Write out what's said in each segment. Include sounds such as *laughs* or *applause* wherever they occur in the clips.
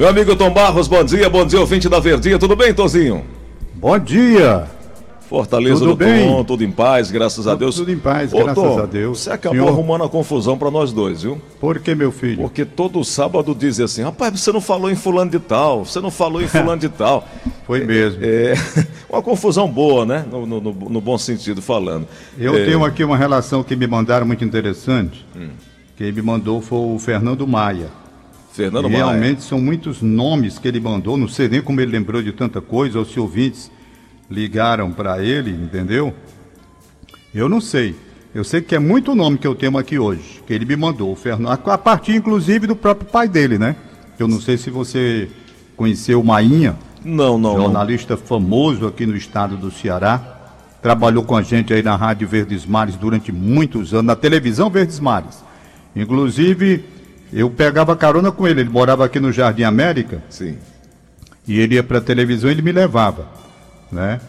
Meu amigo Tom Barros, bom dia, bom dia, ouvinte da Verdinha, tudo bem, Tozinho? Bom dia. Fortaleza Tudo do bem? Tom, tudo em paz, graças a Deus. Tudo em paz, Ô, graças Tom, a Deus. Você acabou Senhor? arrumando a confusão pra nós dois, viu? Por que, meu filho? Porque todo sábado dizem assim, rapaz, você não falou em fulano de tal, você não falou em *laughs* fulano de tal. Foi mesmo. É *laughs* uma confusão boa, né? No, no- no- no bom sentido falando. Eu É, tenho aqui uma relação que me mandaram muito interessante. Quem me mandou foi o Fernando Maia. Fernando Maia. realmente são muitos nomes que ele mandou. Não sei nem como ele lembrou de tanta coisa, ou se ouvintes ligaram para ele, entendeu? Eu não sei. Eu sei que é muito nome que eu tenho aqui hoje, que ele me mandou, o Fernando, a partir inclusive do próprio pai dele, né? Eu não sei se você conheceu o Mainha. Não, não, não. jornalista famoso aqui no estado do Ceará. Trabalhou com a gente aí na Rádio Verdes Mares durante muitos anos, na televisão Verdes Mares. Inclusive, eu pegava carona com ele, ele morava aqui no Jardim América Sim. e ele ia para a televisão e ele me levava, né?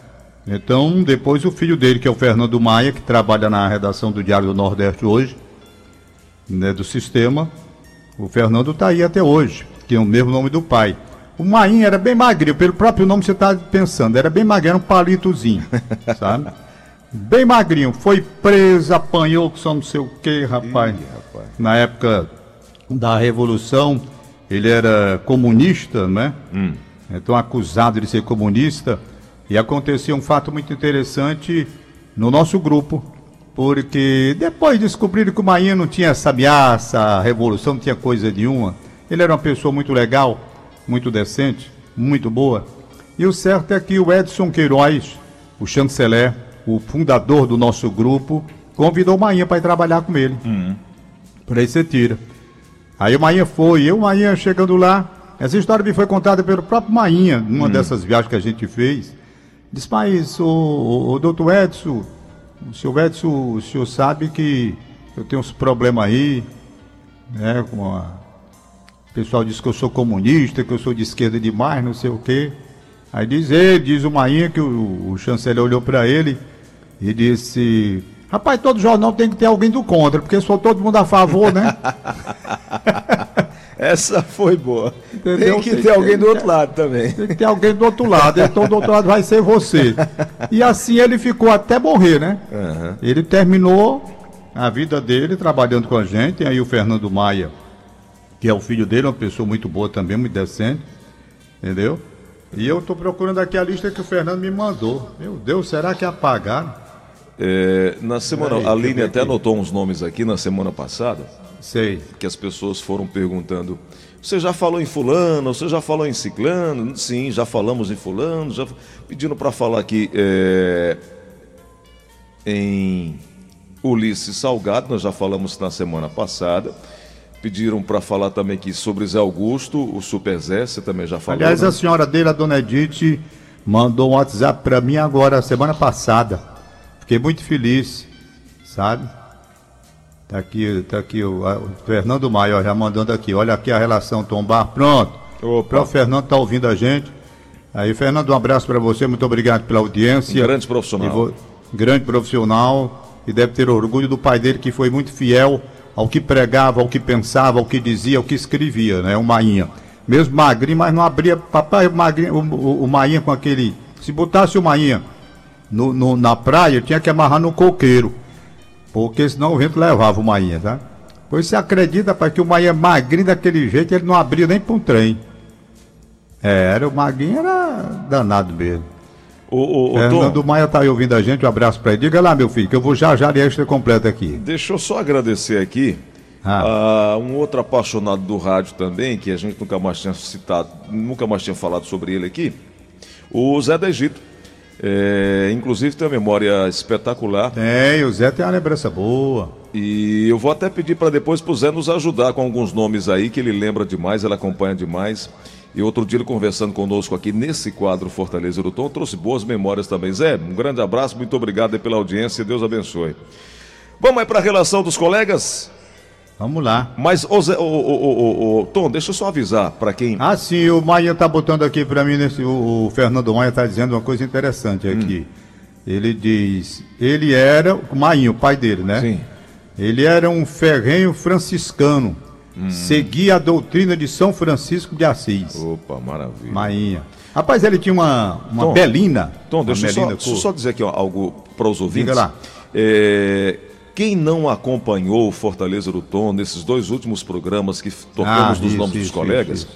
Então, depois o filho dele, que é o Fernando Maia, que trabalha na redação do Diário do Nordeste hoje, né, do sistema, o Fernando está aí até hoje, é o mesmo nome do pai. O Mainha era bem magrinho, pelo próprio nome você está pensando, era bem magrinho, era um palitozinho, *laughs* sabe? Bem magrinho, foi preso, apanhou, que só não sei o que, rapaz. Ih, rapaz. Na época da Revolução, ele era comunista, né? Então acusado de ser comunista. E acontecia um fato muito interessante no nosso grupo, porque depois descobriram que o Mainha não tinha essa ameaça, a revolução não tinha coisa nenhuma. Ele era uma pessoa muito legal, muito decente, muito boa. E o certo é que o Edson Queiroz, o chanceler, o fundador do nosso grupo, convidou o Mainha para ir trabalhar com ele. Por aí você tira. Aí o Mainha foi, eu, o Mainha chegando lá. Essa história me foi contada pelo próprio Mainha, numa dessas viagens que a gente fez. Disse, mas, o, o, o doutor Edson, o senhor Edson, o senhor sabe que eu tenho uns problemas aí, né, com a... O pessoal diz que eu sou comunista, que eu sou de esquerda demais, não sei o quê. Aí diz ele, diz o Mainha, que o, o chanceler olhou para ele e disse: Rapaz, todo jornal tem que ter alguém do contra, porque sou todo mundo a favor, né? *laughs* Essa foi boa. Entendeu? Tem que Tem ter que- alguém do outro lado também. Tem que ter alguém do outro lado, então do outro lado vai ser você. E assim ele ficou até morrer, né? Aham. Ele terminou a vida dele trabalhando com a gente. Tem aí o Fernando Maia, que é o filho dele, uma pessoa muito boa também, muito decente. Entendeu? E eu tô procurando aqui a lista que o Fernando me mandou. Meu Deus, será que apagaram? É, na semana, Peraí, a Aline até anotou uns nomes aqui na semana passada, Sei. que as pessoas foram perguntando: você já falou em fulano, você já falou em ciclano? Sim, já falamos em fulano, já pedindo para falar aqui é, em Ulisses Salgado, nós já falamos na semana passada. Pediram para falar também aqui sobre Zé Augusto, o Super Zé, você também já falou. Aliás, né? a senhora dele, a dona Edith, mandou um WhatsApp para mim agora, semana passada. Fiquei muito feliz, sabe? Tá aqui, tá aqui o, o Fernando Maia, já mandando aqui. Olha aqui a relação tombar. Pronto. Opa. O Fernando tá ouvindo a gente. Aí, Fernando, um abraço para você. Muito obrigado pela audiência. Um grande profissional. Grande profissional. E deve ter orgulho do pai dele, que foi muito fiel ao que pregava, ao que pensava, ao que dizia, ao que escrevia, né? O Mainha. Mesmo magrinho, mas não abria. Papai, o, magrinho, o, o, o Mainha com aquele. Se botasse o Mainha no, no- na praia, tinha que amarrar no coqueiro. Porque senão o vento levava o Mainha, tá? Pois você acredita, pai, que o Mainha magrinho daquele jeito, ele não abria nem para um trem. É, era, o Magrinho era danado mesmo. O, o, Fernando Tom, Maia tá aí ouvindo a gente, um abraço para ele. Diga lá, meu filho, que eu vou já já de extra completa aqui. Deixa eu só agradecer aqui Ah. a um outro apaixonado do rádio também, que a gente nunca mais tinha citado, nunca mais tinha falado sobre ele aqui, o Zé da Egito. É, inclusive tem uma memória espetacular Tem, o Zé tem uma lembrança boa. e eu vou até pedir para depois pro Zé nos ajudar com alguns nomes aí que ele lembra demais, ele acompanha demais. E outro dia ele conversando conosco aqui nesse quadro Fortaleza do Tom, trouxe boas memórias também. Zé, um grande abraço, muito obrigado aí pela audiência, Deus abençoe. Vamos aí para a relação dos colegas? Vamos lá. Mas, ô, Zé, ô, ô, ô, Tom, deixa eu só avisar para quem. Ah, sim, o Maia tá botando aqui para mim, nesse, o, o Fernando Maia tá dizendo uma coisa interessante aqui. Ele diz, ele era, o Mainho, o pai dele, né? Sim. Ele era um ferrenho franciscano hum. seguia a doutrina de São Francisco de Assis. Opa, maravilha. Mainha. Rapaz, ele tinha uma, uma Tom, belina. Tom, deixa, eu só, deixa só dizer aqui ó, algo para os ouvintes. Diga lá. É, quem não acompanhou o Fortaleza do Tom nesses dois últimos programas que tocamos ah, nos isso, nomes isso, dos colegas, isso,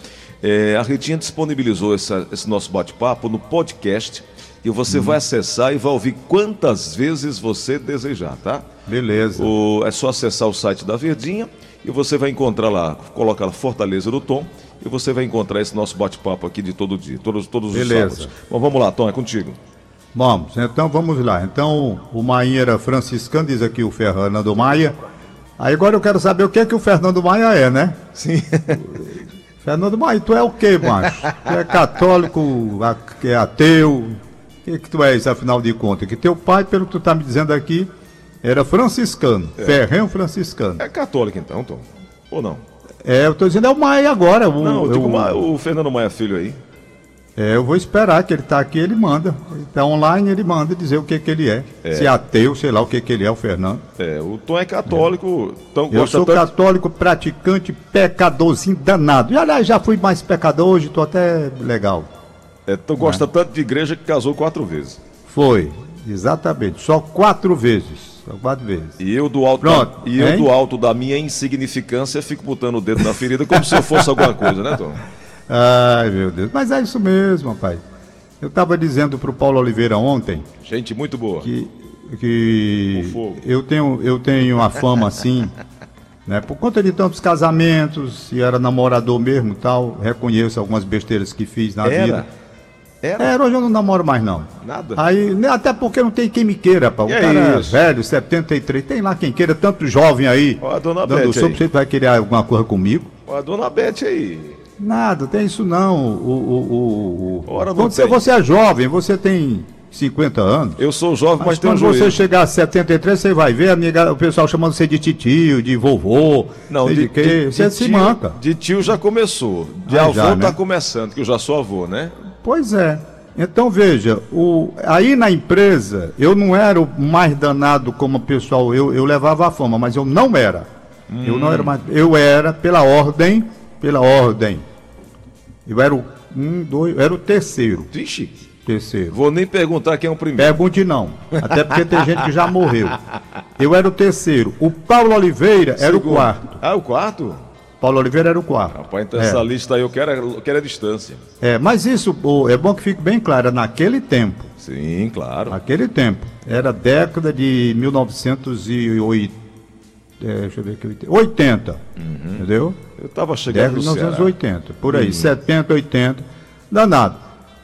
é, a Ritinha disponibilizou essa, esse nosso bate-papo no podcast e você hum. vai acessar e vai ouvir quantas vezes você desejar, tá? Beleza. O, é só acessar o site da Verdinha e você vai encontrar lá, coloca lá Fortaleza do Tom e você vai encontrar esse nosso bate-papo aqui de todo dia, todos, todos os sábados. Bom, vamos lá, Tom, é contigo. Vamos, então vamos lá. Então, o Maia era franciscano, diz aqui o Fernando Maia. Aí agora eu quero saber o que é que o Fernando Maia é, né? Sim. *laughs* Fernando Maia, tu é o quê, macho? Tu é católico, é ateu? O que, que tu és, afinal de contas? Que teu pai, pelo que tu tá me dizendo aqui, era franciscano, é. ferrenho franciscano. É católico então, Tom? Ou não? É, eu tô dizendo é o Maia agora. O, não, eu digo o, o Fernando Maia Filho aí. É, eu vou esperar que ele está aqui, ele manda. Está online, ele manda dizer o que, que ele é. é. Se é ateu, sei lá o que, que ele é, o Fernando. É, o Tom é católico. Tom eu sou tanto... católico, praticante, pecadorzinho danado. E aliás, já fui mais pecador, hoje estou até legal. É, tu gosta é. tanto de igreja que casou quatro vezes. Foi, exatamente. Só quatro vezes. Só quatro vezes. E eu do alto, Pronto, da, e eu do alto da minha insignificância fico botando o dedo na ferida como se eu fosse alguma coisa, né, Tom? *laughs* Ai, meu Deus. Mas é isso mesmo, rapaz. Eu estava dizendo para o Paulo Oliveira ontem. Gente muito boa. Que, que eu tenho eu tenho a fama assim, *laughs* né? Por conta de tantos casamentos, e era namorador mesmo, tal. Reconheço algumas besteiras que fiz na era? vida. Era? Era, hoje eu não namoro mais não. Nada. Aí, né, até porque não tem quem me queira, pá. O é cara é velho, 73, tem lá quem queira, tanto jovem aí. Ó, a dona dando Bete sopa, você vai querer alguma coisa comigo? Ó, a dona Bete aí. Nada, tem isso não. O, o, o. Ora, quando você, você, é jovem, você tem 50 anos. Eu sou jovem, mas, mas tenho Quando você chegar a 73, você vai ver amiga, o pessoal chamando você de titio, de vovô. Não, de, de que você se manca. De tio já começou. De ah, avô já, tá né? começando, que eu já sou avô, né? Pois é. Então veja, o, aí na empresa eu não era o mais danado como o pessoal, eu, eu levava a fama, mas eu não era. Hum. Eu não era mais, eu era pela ordem pela ordem. Eu era o um, dois, era o terceiro. Vixe. Terceiro. Vou nem perguntar quem é o primeiro. Pergunte não. Até porque tem gente que já morreu. Eu era o terceiro. O Paulo Oliveira era o quarto. Ah, o quarto? Paulo Oliveira era o quarto. Rapaz, então é. essa lista aí eu quero, eu quero a distância. É, mas isso é bom que fique bem claro, naquele tempo. Sim, claro. Naquele tempo. Era década de 1908 é, deixa eu ver aqui, 80, uhum. entendeu? Eu estava chegando Década de 1980, por aí, uhum. 70, 80, danado.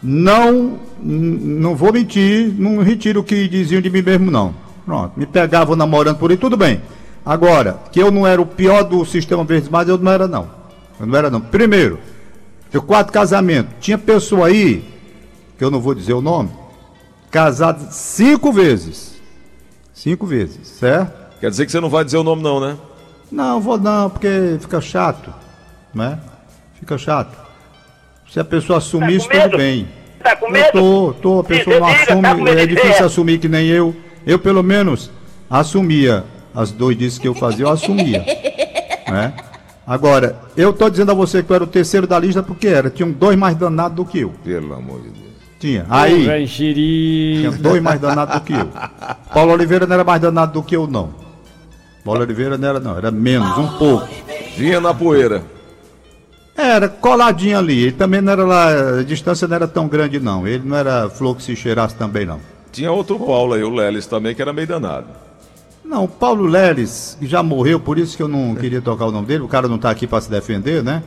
Não, não vou mentir, não retiro o que diziam de mim mesmo, não. Pronto, me pegavam namorando por aí, tudo bem. Agora, que eu não era o pior do sistema Verdes Mares, eu não era, não. Eu não era, não. Primeiro, eu quatro casamentos. Tinha pessoa aí, que eu não vou dizer o nome, casado cinco vezes. Cinco vezes, certo? Quer dizer que você não vai dizer o nome não, né? Não, vou não, porque fica chato, né? Fica chato. Se a pessoa assumir, tá tudo bem. Tá com medo? Eu tô, tô, a pessoa não assume, tá é difícil assumir que nem eu. Eu, pelo menos, assumia as doidices que eu fazia, eu assumia. *laughs* né? Agora, eu tô dizendo a você que eu era o terceiro da lista porque era. Tinham dois mais danados do que eu. Pelo amor de Deus. Tinha. Aí. Tinha dois mais danados do que eu. *laughs* Paulo Oliveira não era mais danado do que eu, não. Bola Oliveira não era não, era menos, um pouco. Vinha na poeira. Era coladinho ali. Ele também não era lá, a distância não era tão grande não. Ele não era flor que se cheirasse também não. Tinha outro Paulo aí, o Leles também, que era meio danado. Não, o Paulo Leles, que já morreu, por isso que eu não queria tocar o nome dele, o cara não está aqui para se defender, né?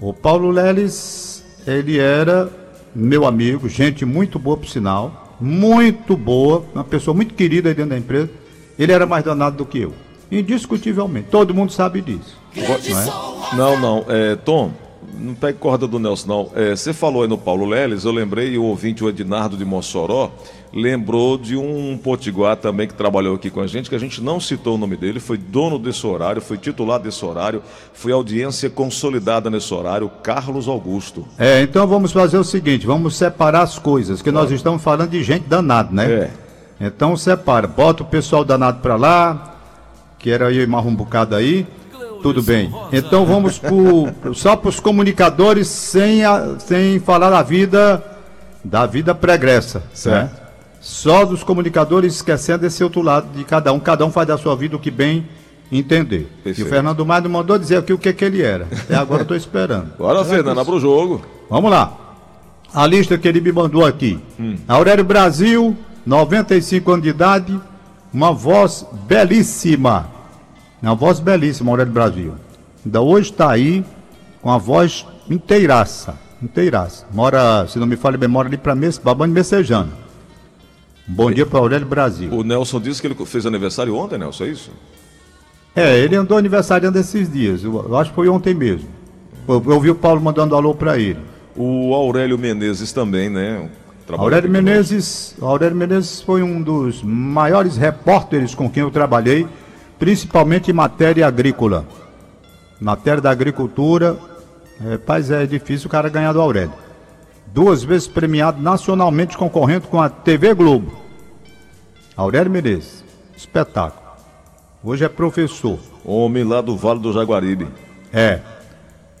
O Paulo Leles, ele era meu amigo, gente muito boa por sinal, muito boa, uma pessoa muito querida aí dentro da empresa. Ele era mais danado do que eu. Indiscutivelmente. Todo mundo sabe disso. Não, é? não. não é, Tom, não pegue corda do Nelson, não. É, você falou aí no Paulo Leles, eu lembrei, o ouvinte, o Ednardo de Mossoró, lembrou de um potiguar também que trabalhou aqui com a gente, que a gente não citou o nome dele, foi dono desse horário, foi titular desse horário, foi audiência consolidada nesse horário, Carlos Augusto. É, então vamos fazer o seguinte, vamos separar as coisas, que nós estamos falando de gente danada, né? É. Então separa, bota o pessoal danado para lá, que era e mais um bocado aí, Tudo bem. Então vamos pro, só para os comunicadores sem, a, sem falar da vida da vida pregressa. Certo. Né? Só dos comunicadores esquecendo esse outro lado de cada um. Cada um faz da sua vida o que bem entender. Perfeito. E o Fernando Maio mandou dizer aqui o que, que ele era. Até agora eu estou esperando. *laughs* Bora, Fernando, para o jogo. Vamos lá. A lista que ele me mandou aqui. Hum. Aurélio Brasil, 95 anos de idade, uma voz belíssima. Uma voz belíssima, Aurélio Brasil. Ainda hoje está aí com a voz inteiraça. Inteiraça. Mora, se não me falha memória, ali para Babane Messejana. Bom dia para Aurélio Brasil. O Nelson disse que ele fez aniversário ontem, Nelson, é isso? É, ele andou aniversariando esses dias. Eu, eu acho que foi ontem mesmo. Eu, eu vi o Paulo mandando alô para ele. O Aurélio Menezes também, né? Aurélio Menezes, Aurélio Menezes foi um dos maiores repórteres com quem eu trabalhei, principalmente em matéria agrícola. Matéria da agricultura, é, paz, é difícil o cara ganhar do Aurélio. Duas vezes premiado nacionalmente concorrendo com a TV Globo. Aurélio Menezes, espetáculo. Hoje é professor. Homem lá do Vale do Jaguaribe. É.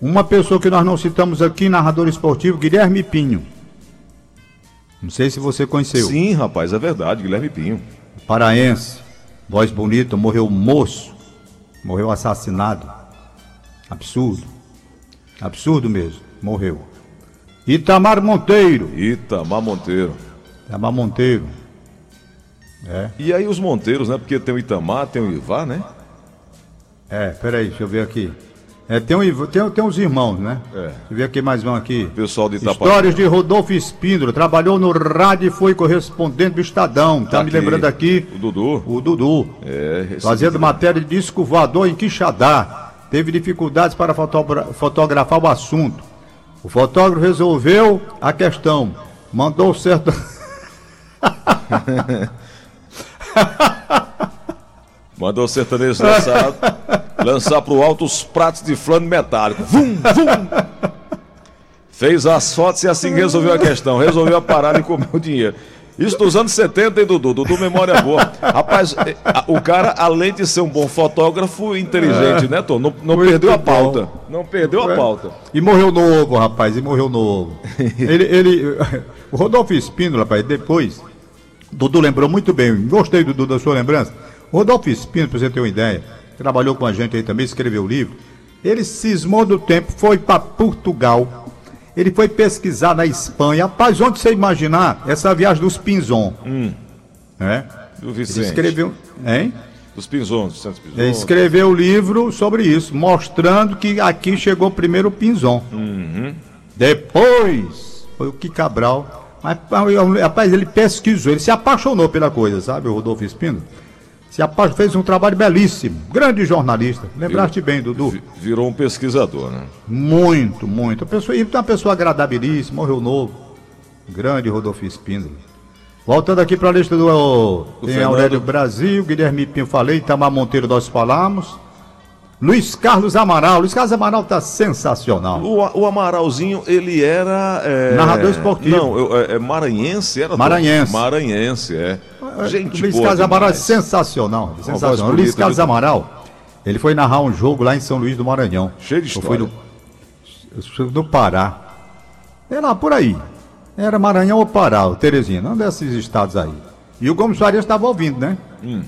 Uma pessoa que nós não citamos aqui, narrador esportivo, Guilherme Pinho. Não sei se você conheceu. Sim, rapaz, é verdade, Guilherme Pinho. Paraense, voz bonita, morreu moço, morreu assassinado. Absurdo. Absurdo mesmo, morreu. Itamar Monteiro. Itamar Monteiro. Itamar Monteiro. É. E aí os Monteiros, né? Porque tem o Itamar, tem o Ivar, né? É, peraí, deixa eu ver aqui. É, tem, um, tem, tem uns irmãos, né? É. Deixa eu ver aqui mais um aqui. Pessoal de Itapaí. Histórias de Rodolfo Espíndola. Trabalhou no rádio e foi correspondente do Estadão. Tá, tá me aqui. lembrando aqui. O Dudu. O Dudu. É, Fazendo matéria de disco voador em Quixadá. Teve dificuldades para fotografar o assunto. O fotógrafo resolveu a questão. Mandou certo. *laughs* Mandou o sertanejo *laughs* lançar, lançar pro alto os pratos de flano metálico. Vum, vum. Fez as fotos e assim resolveu a questão. Resolveu a parada e comer o dinheiro. Isso dos anos 70, hein, Dudu? Dudu, memória boa. Rapaz, é, o cara, além de ser um bom fotógrafo, inteligente, é. né, Tom? Não, não perdeu a pauta. Não perdeu a pauta. E morreu novo, rapaz, e morreu novo. *laughs* ele, ele, o Rodolfo Espíndola, rapaz, depois, Dudu lembrou muito bem, gostei, Dudu, da sua lembrança. Rodolfo Espino, para você ter uma ideia, trabalhou com a gente aí também, escreveu o livro. Ele cismou do tempo, foi para Portugal. Ele foi pesquisar na Espanha. Rapaz, onde você imaginar essa viagem dos Pinzon? Hum. É? Do Vicente. Ele escreveu. Hein? Dos Pinzon, dos Santos Pinzon. Ele escreveu o livro sobre isso, mostrando que aqui chegou primeiro o Pinzon. Uhum. Depois foi o que Cabral. Mas, rapaz, ele pesquisou, ele se apaixonou pela coisa, sabe, o Rodolfo Espino? Se fez um trabalho belíssimo. Grande jornalista. Lembraste bem, Dudu? Virou um pesquisador, né? Muito, muito. Pessoa, e uma pessoa agradabilíssima, morreu novo. Grande Rodolfo Espíndola. Voltando aqui para a lista do. O tem Fernando... Aurélio Brasil, Guilherme Pinho falei, Itamar Monteiro nós falamos. Luiz Carlos Amaral. Luiz Carlos Amaral tá sensacional. O, o Amaralzinho, ele era. É... Narrador esportivo. Não, eu, é, é, maranhense, era. Maranhense. Maranhense, é. é Gente Luiz Carlos Amaral é sensacional. sensacional. Luiz Carlos. Amaral, ele foi narrar um jogo lá em São Luís do Maranhão. Cheio de história. Foi no, do Pará. É lá, por aí. Era Maranhão ou Pará, o Teresina, um desses estados aí. E o Gomes Faria estava ouvindo, né? Hum.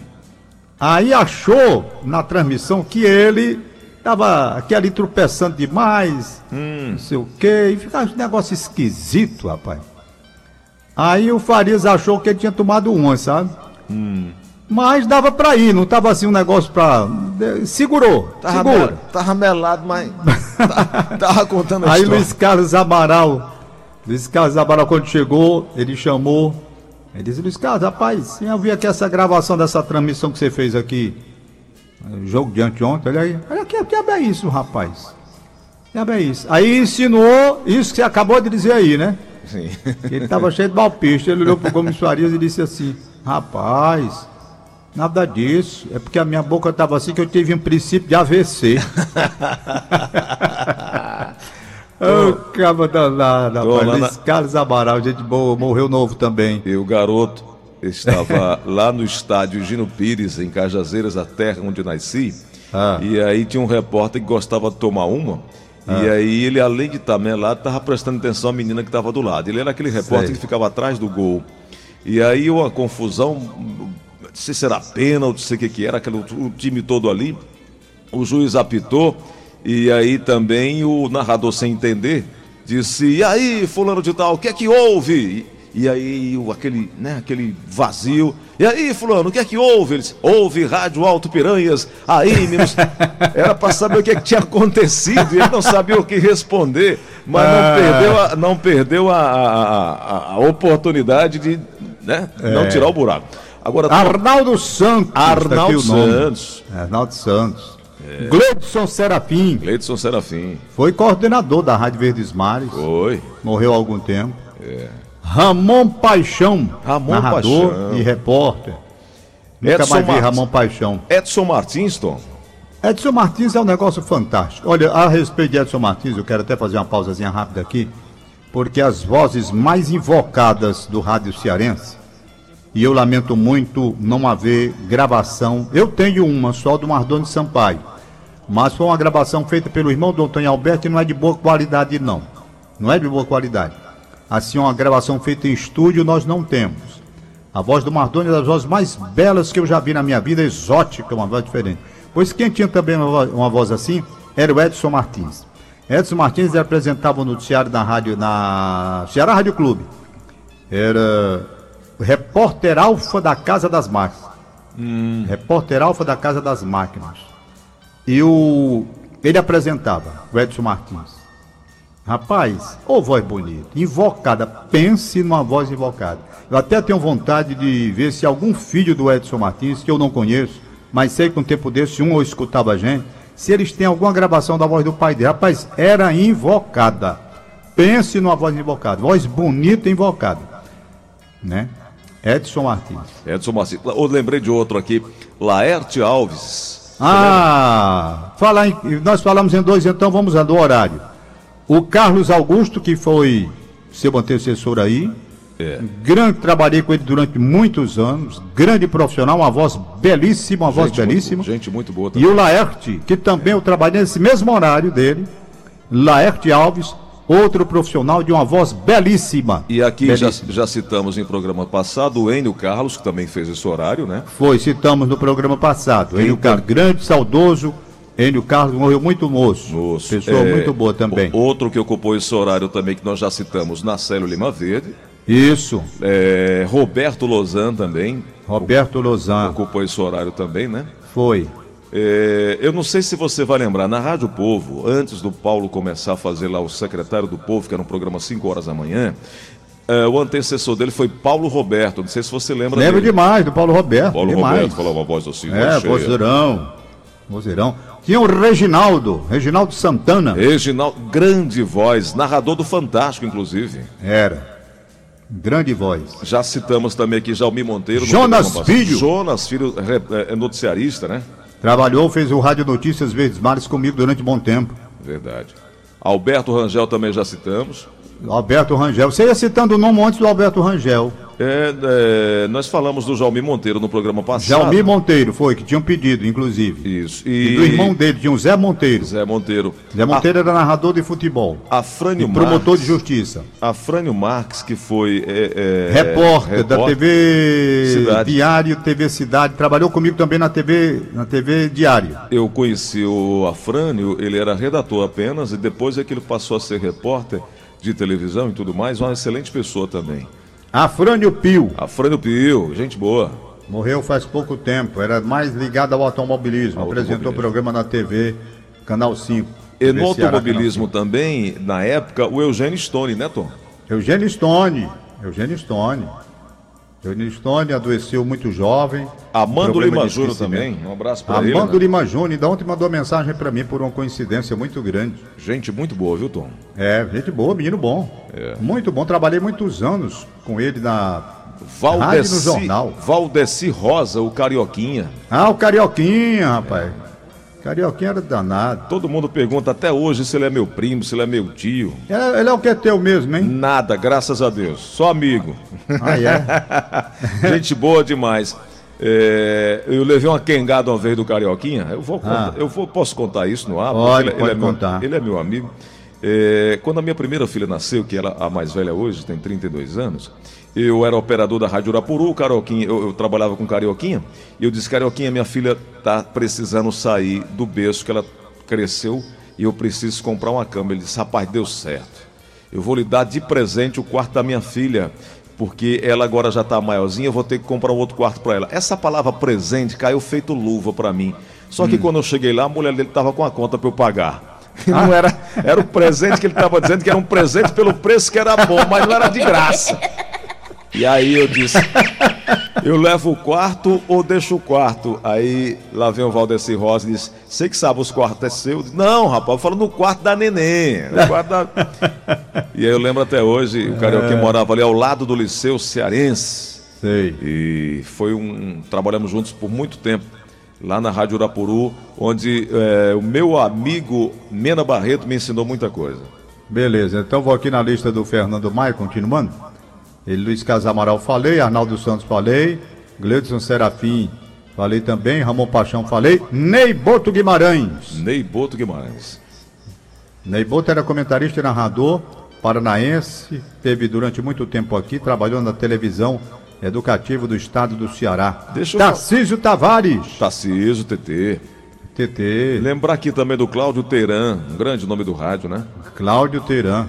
Aí achou na transmissão que ele estava aqui ali tropeçando demais, hum. não sei o quê, e ficava um negócio esquisito, rapaz. Aí o Farias achou que ele tinha tomado uma, sabe? Hum. Mas dava pra ir, não tava assim um negócio pra. Segurou. Tava, segura. Mel, tava melado, mas. tava contando a Aí história. Luiz Carlos Amaral. Luiz Carlos Amaral, quando chegou, ele chamou ele disse, Luiz Carlos, rapaz, eu vi aqui essa gravação dessa transmissão que você fez aqui, eh, jogo de anteontem, olha aí. Olha aqui, que é isso, rapaz. Que é isso. Aí insinuou isso que você acabou de dizer aí, né? Sim. Ele estava cheio de balpista. Ele olhou para o Gomes Farias e disse assim: Rapaz, nada disso. É porque a minha boca estava assim que eu tive um princípio de AVC. *laughs* Ô, oh, caba danado, rapaz. Luiz na... Carlos Amaral, gente boa, morreu novo também. E o garoto estava *laughs* lá no estádio Gino Pires, em Cajazeiras, a terra onde nasci. Ah. E aí tinha um repórter que gostava de tomar uma. Ah. E aí ele, além de estar melado, estava prestando atenção à menina que estava do lado. Ele era aquele repórter Sei. que ficava atrás do gol. E aí uma confusão, não sei se era pênalti, não sei o que, que era, aquele, o time todo ali. O juiz apitou e aí também o narrador sem entender disse: "E aí, fulano de tal, o que é que houve?" E aí aquele, né, aquele vazio. E aí, fulano, o que é que houve? Eles, houve Rádio Alto Piranhas, aí. *laughs* Era para saber o que, é que, tinha acontecido, e ele não sabia o que responder, mas não ah. perdeu, a, não perdeu a, a, a oportunidade de né, é. não tirar o buraco. Agora, Arnaldo Santos. Arnaldo Santos. Arnaldo Santos. É. Gleidson Serafim. Gleidson Serafim. Foi coordenador da Rádio Verdes Mares. Foi. Morreu há algum tempo. É. Ramon Paixão. Ramon narrador Paixão. e repórter. Nunca Edson mais vi Ramon Paixão. Edson Martins, Tom. Edson Martins é um negócio fantástico. Olha, a respeito de Edson Martins, eu quero até fazer uma pausazinha rápida aqui, porque as vozes mais invocadas do rádio cearense, e eu lamento muito não haver gravação. Eu tenho uma só do Mardoni Sampaio, mas foi uma gravação feita pelo irmão do Antônio Alberto e não é de boa qualidade, não. Não é de boa qualidade. Assim, uma gravação feita em estúdio nós não temos. A voz do Mardoni é das vozes mais belas que eu já vi na minha vida, exótica, uma voz diferente. Pois quem tinha também uma voz, uma voz assim era o Edson Martins. Edson Martins apresentava o noticiário na rádio, na Ceará Rádio Clube. Era repórter alfa da Casa das Máquinas. Hum. Repórter alfa da Casa das Máquinas. E o, ele apresentava, o Edson Martins. Rapaz, ô voz bonita, invocada, pense numa voz invocada. Eu até tenho vontade de ver se algum filho do Edson Martins, que eu não conheço, mas sei que um tempo desse um ou escutava a gente, se eles têm alguma gravação da voz do pai dele. Rapaz, era invocada. Pense numa voz invocada, voz bonita invocada. Né? Edson Martins. Edson Martins. Eu lembrei de outro aqui, Laerte Alves. Ah, falar em, nós falamos em dois, então vamos do horário. O Carlos Augusto, que foi seu antecessor aí. É. Grande, trabalhei com ele durante muitos anos. Grande profissional, uma voz belíssima, uma gente voz belíssima. Muito, gente muito boa também. E o Laerte, que também é. eu trabalhei nesse mesmo horário dele. Laerte Alves, outro profissional de uma voz belíssima. E aqui já, já, citamos em programa passado o Enio Carlos, que também fez esse horário, né? Foi, citamos no programa passado. Enio Carlos, grande, saudoso, Enio Carlos morreu muito moço. moço. Pessoa é, muito boa também. Outro que ocupou esse horário também, que nós já citamos, Nacélio Lima Verde. Isso. É, Roberto Lozan também. Roberto Lozan. Ocupou esse horário também, né? Foi. É, eu não sei se você vai lembrar, na Rádio Povo, antes do Paulo começar a fazer lá o Secretário do Povo, que era um programa 5 horas da manhã, é, o antecessor dele foi Paulo Roberto. Não sei se você lembra Lembro dele. demais do Paulo Roberto. Paulo demais. Roberto falava uma voz assim. É, vozeirão. Vozeirão. Tinha o Reginaldo, Reginaldo Santana. Reginaldo, grande voz, narrador do Fantástico, inclusive. Era. Grande voz. Já citamos também aqui Jalmi Monteiro. Jonas Filho. Jonas Filho, é, noticiarista, né? Trabalhou, fez o Rádio Notícias Verdes Mares comigo durante um bom tempo. Verdade. Alberto Rangel também já citamos. Alberto Rangel. Você ia citando o nome antes do Alberto Rangel. É, é, nós falamos do Jalmi Monteiro no programa passado. Jalmi Monteiro, foi, que tinha um pedido, inclusive. Isso. E, e do irmão dele, tinha um Zé Monteiro. Zé Monteiro. Zé Monteiro a... era narrador de futebol. Afrânio Marques. Promotor de justiça. Afrânio Marques, que foi. É, é, repórter, repórter, da TV Cidade. Diário, TV Cidade. Trabalhou comigo também na TV, na TV Diário. Eu conheci o Afrânio, ele era redator apenas, e depois é que ele passou a ser repórter de televisão e tudo mais, uma excelente pessoa também. Afrânio Pio. Afrânio Pio, gente boa. Morreu faz pouco tempo, era mais ligado ao automobilismo. Apresentou programa na TV, Canal 5. E no automobilismo também, na época, o Eugênio Stone, né, Tom? Eugênio Stone. Eugênio Stone. Eugênio Stone adoeceu muito jovem. Amando Lima Júnior também. Um abraço para ele. Amando né? Lima Júnior. Da ontem mandou mensagem para mim por uma coincidência muito grande. Gente muito boa, viu, Tom? É, gente boa, menino bom. É. Muito bom. Trabalhei muitos anos com ele na Valdeci, no jornal. Valdeci Rosa, o Carioquinha. Ah, o Carioquinha, rapaz. É. Carioquinha era danado. Todo mundo pergunta até hoje se ele é meu primo, se ele é meu tio. Ele, é, ele é o que é teu mesmo, hein? Nada, graças a Deus. Só amigo. Ah, é? *laughs* Gente boa demais. É, eu levei uma quengada uma vez do Carioquinha. Eu vou, Ah. eu vou posso contar isso no ar? Pode, porque pode é meu- contar. ele é meu amigo. É, quando a minha primeira filha nasceu, que ela a mais velha hoje, tem 32 anos, eu era operador da Rádio Urapuru, o Carioquinha, eu, eu trabalhava com Carioquinha, e eu disse, Carioquinha, minha filha tá precisando sair do berço, que ela cresceu, e eu preciso comprar uma cama. Ele disse, rapaz, deu certo. Eu vou lhe dar de presente o quarto da minha filha, porque ela agora já está maiorzinha, eu vou ter que comprar um outro quarto para ela. Essa palavra presente caiu feito luva para mim. Só que quando eu cheguei lá, a mulher dele estava com a conta para eu pagar. E *laughs* Não era, era o presente que ele estava dizendo que era um presente pelo preço que era bom, mas não era de graça. *laughs* E aí eu disse, eu levo o quarto ou deixo o quarto? Aí lá vem o Valdeci Rosa e diz, você que sabe os quartos é seu? Não, rapaz, eu falo no quarto da neném. no quarto da... E aí eu lembro até hoje, o carioca morava ali ao lado do Liceu Cearense. Sei. E foi um. Trabalhamos juntos por muito tempo lá na Rádio Urapuru, onde eh, o meu amigo Mena Barreto me ensinou muita coisa. Beleza, então vou aqui na lista do Fernando Maia, continuando. Ele, Luiz Casamaral, falei, Arnaldo Santos, falei, Gleudson Serafim, falei também, Ramon Paixão, falei, Ney Boto Guimarães. Ney Boto Guimarães. Ney Boto era comentarista e narrador paranaense, teve durante muito tempo aqui, trabalhou na televisão educativa do estado do Ceará. Deixa eu- Tarcísio Tavares, Tarcísio, TT. TT, Lembrar aqui também do Cláudio Teran, um grande nome do rádio, né? Cláudio Teran.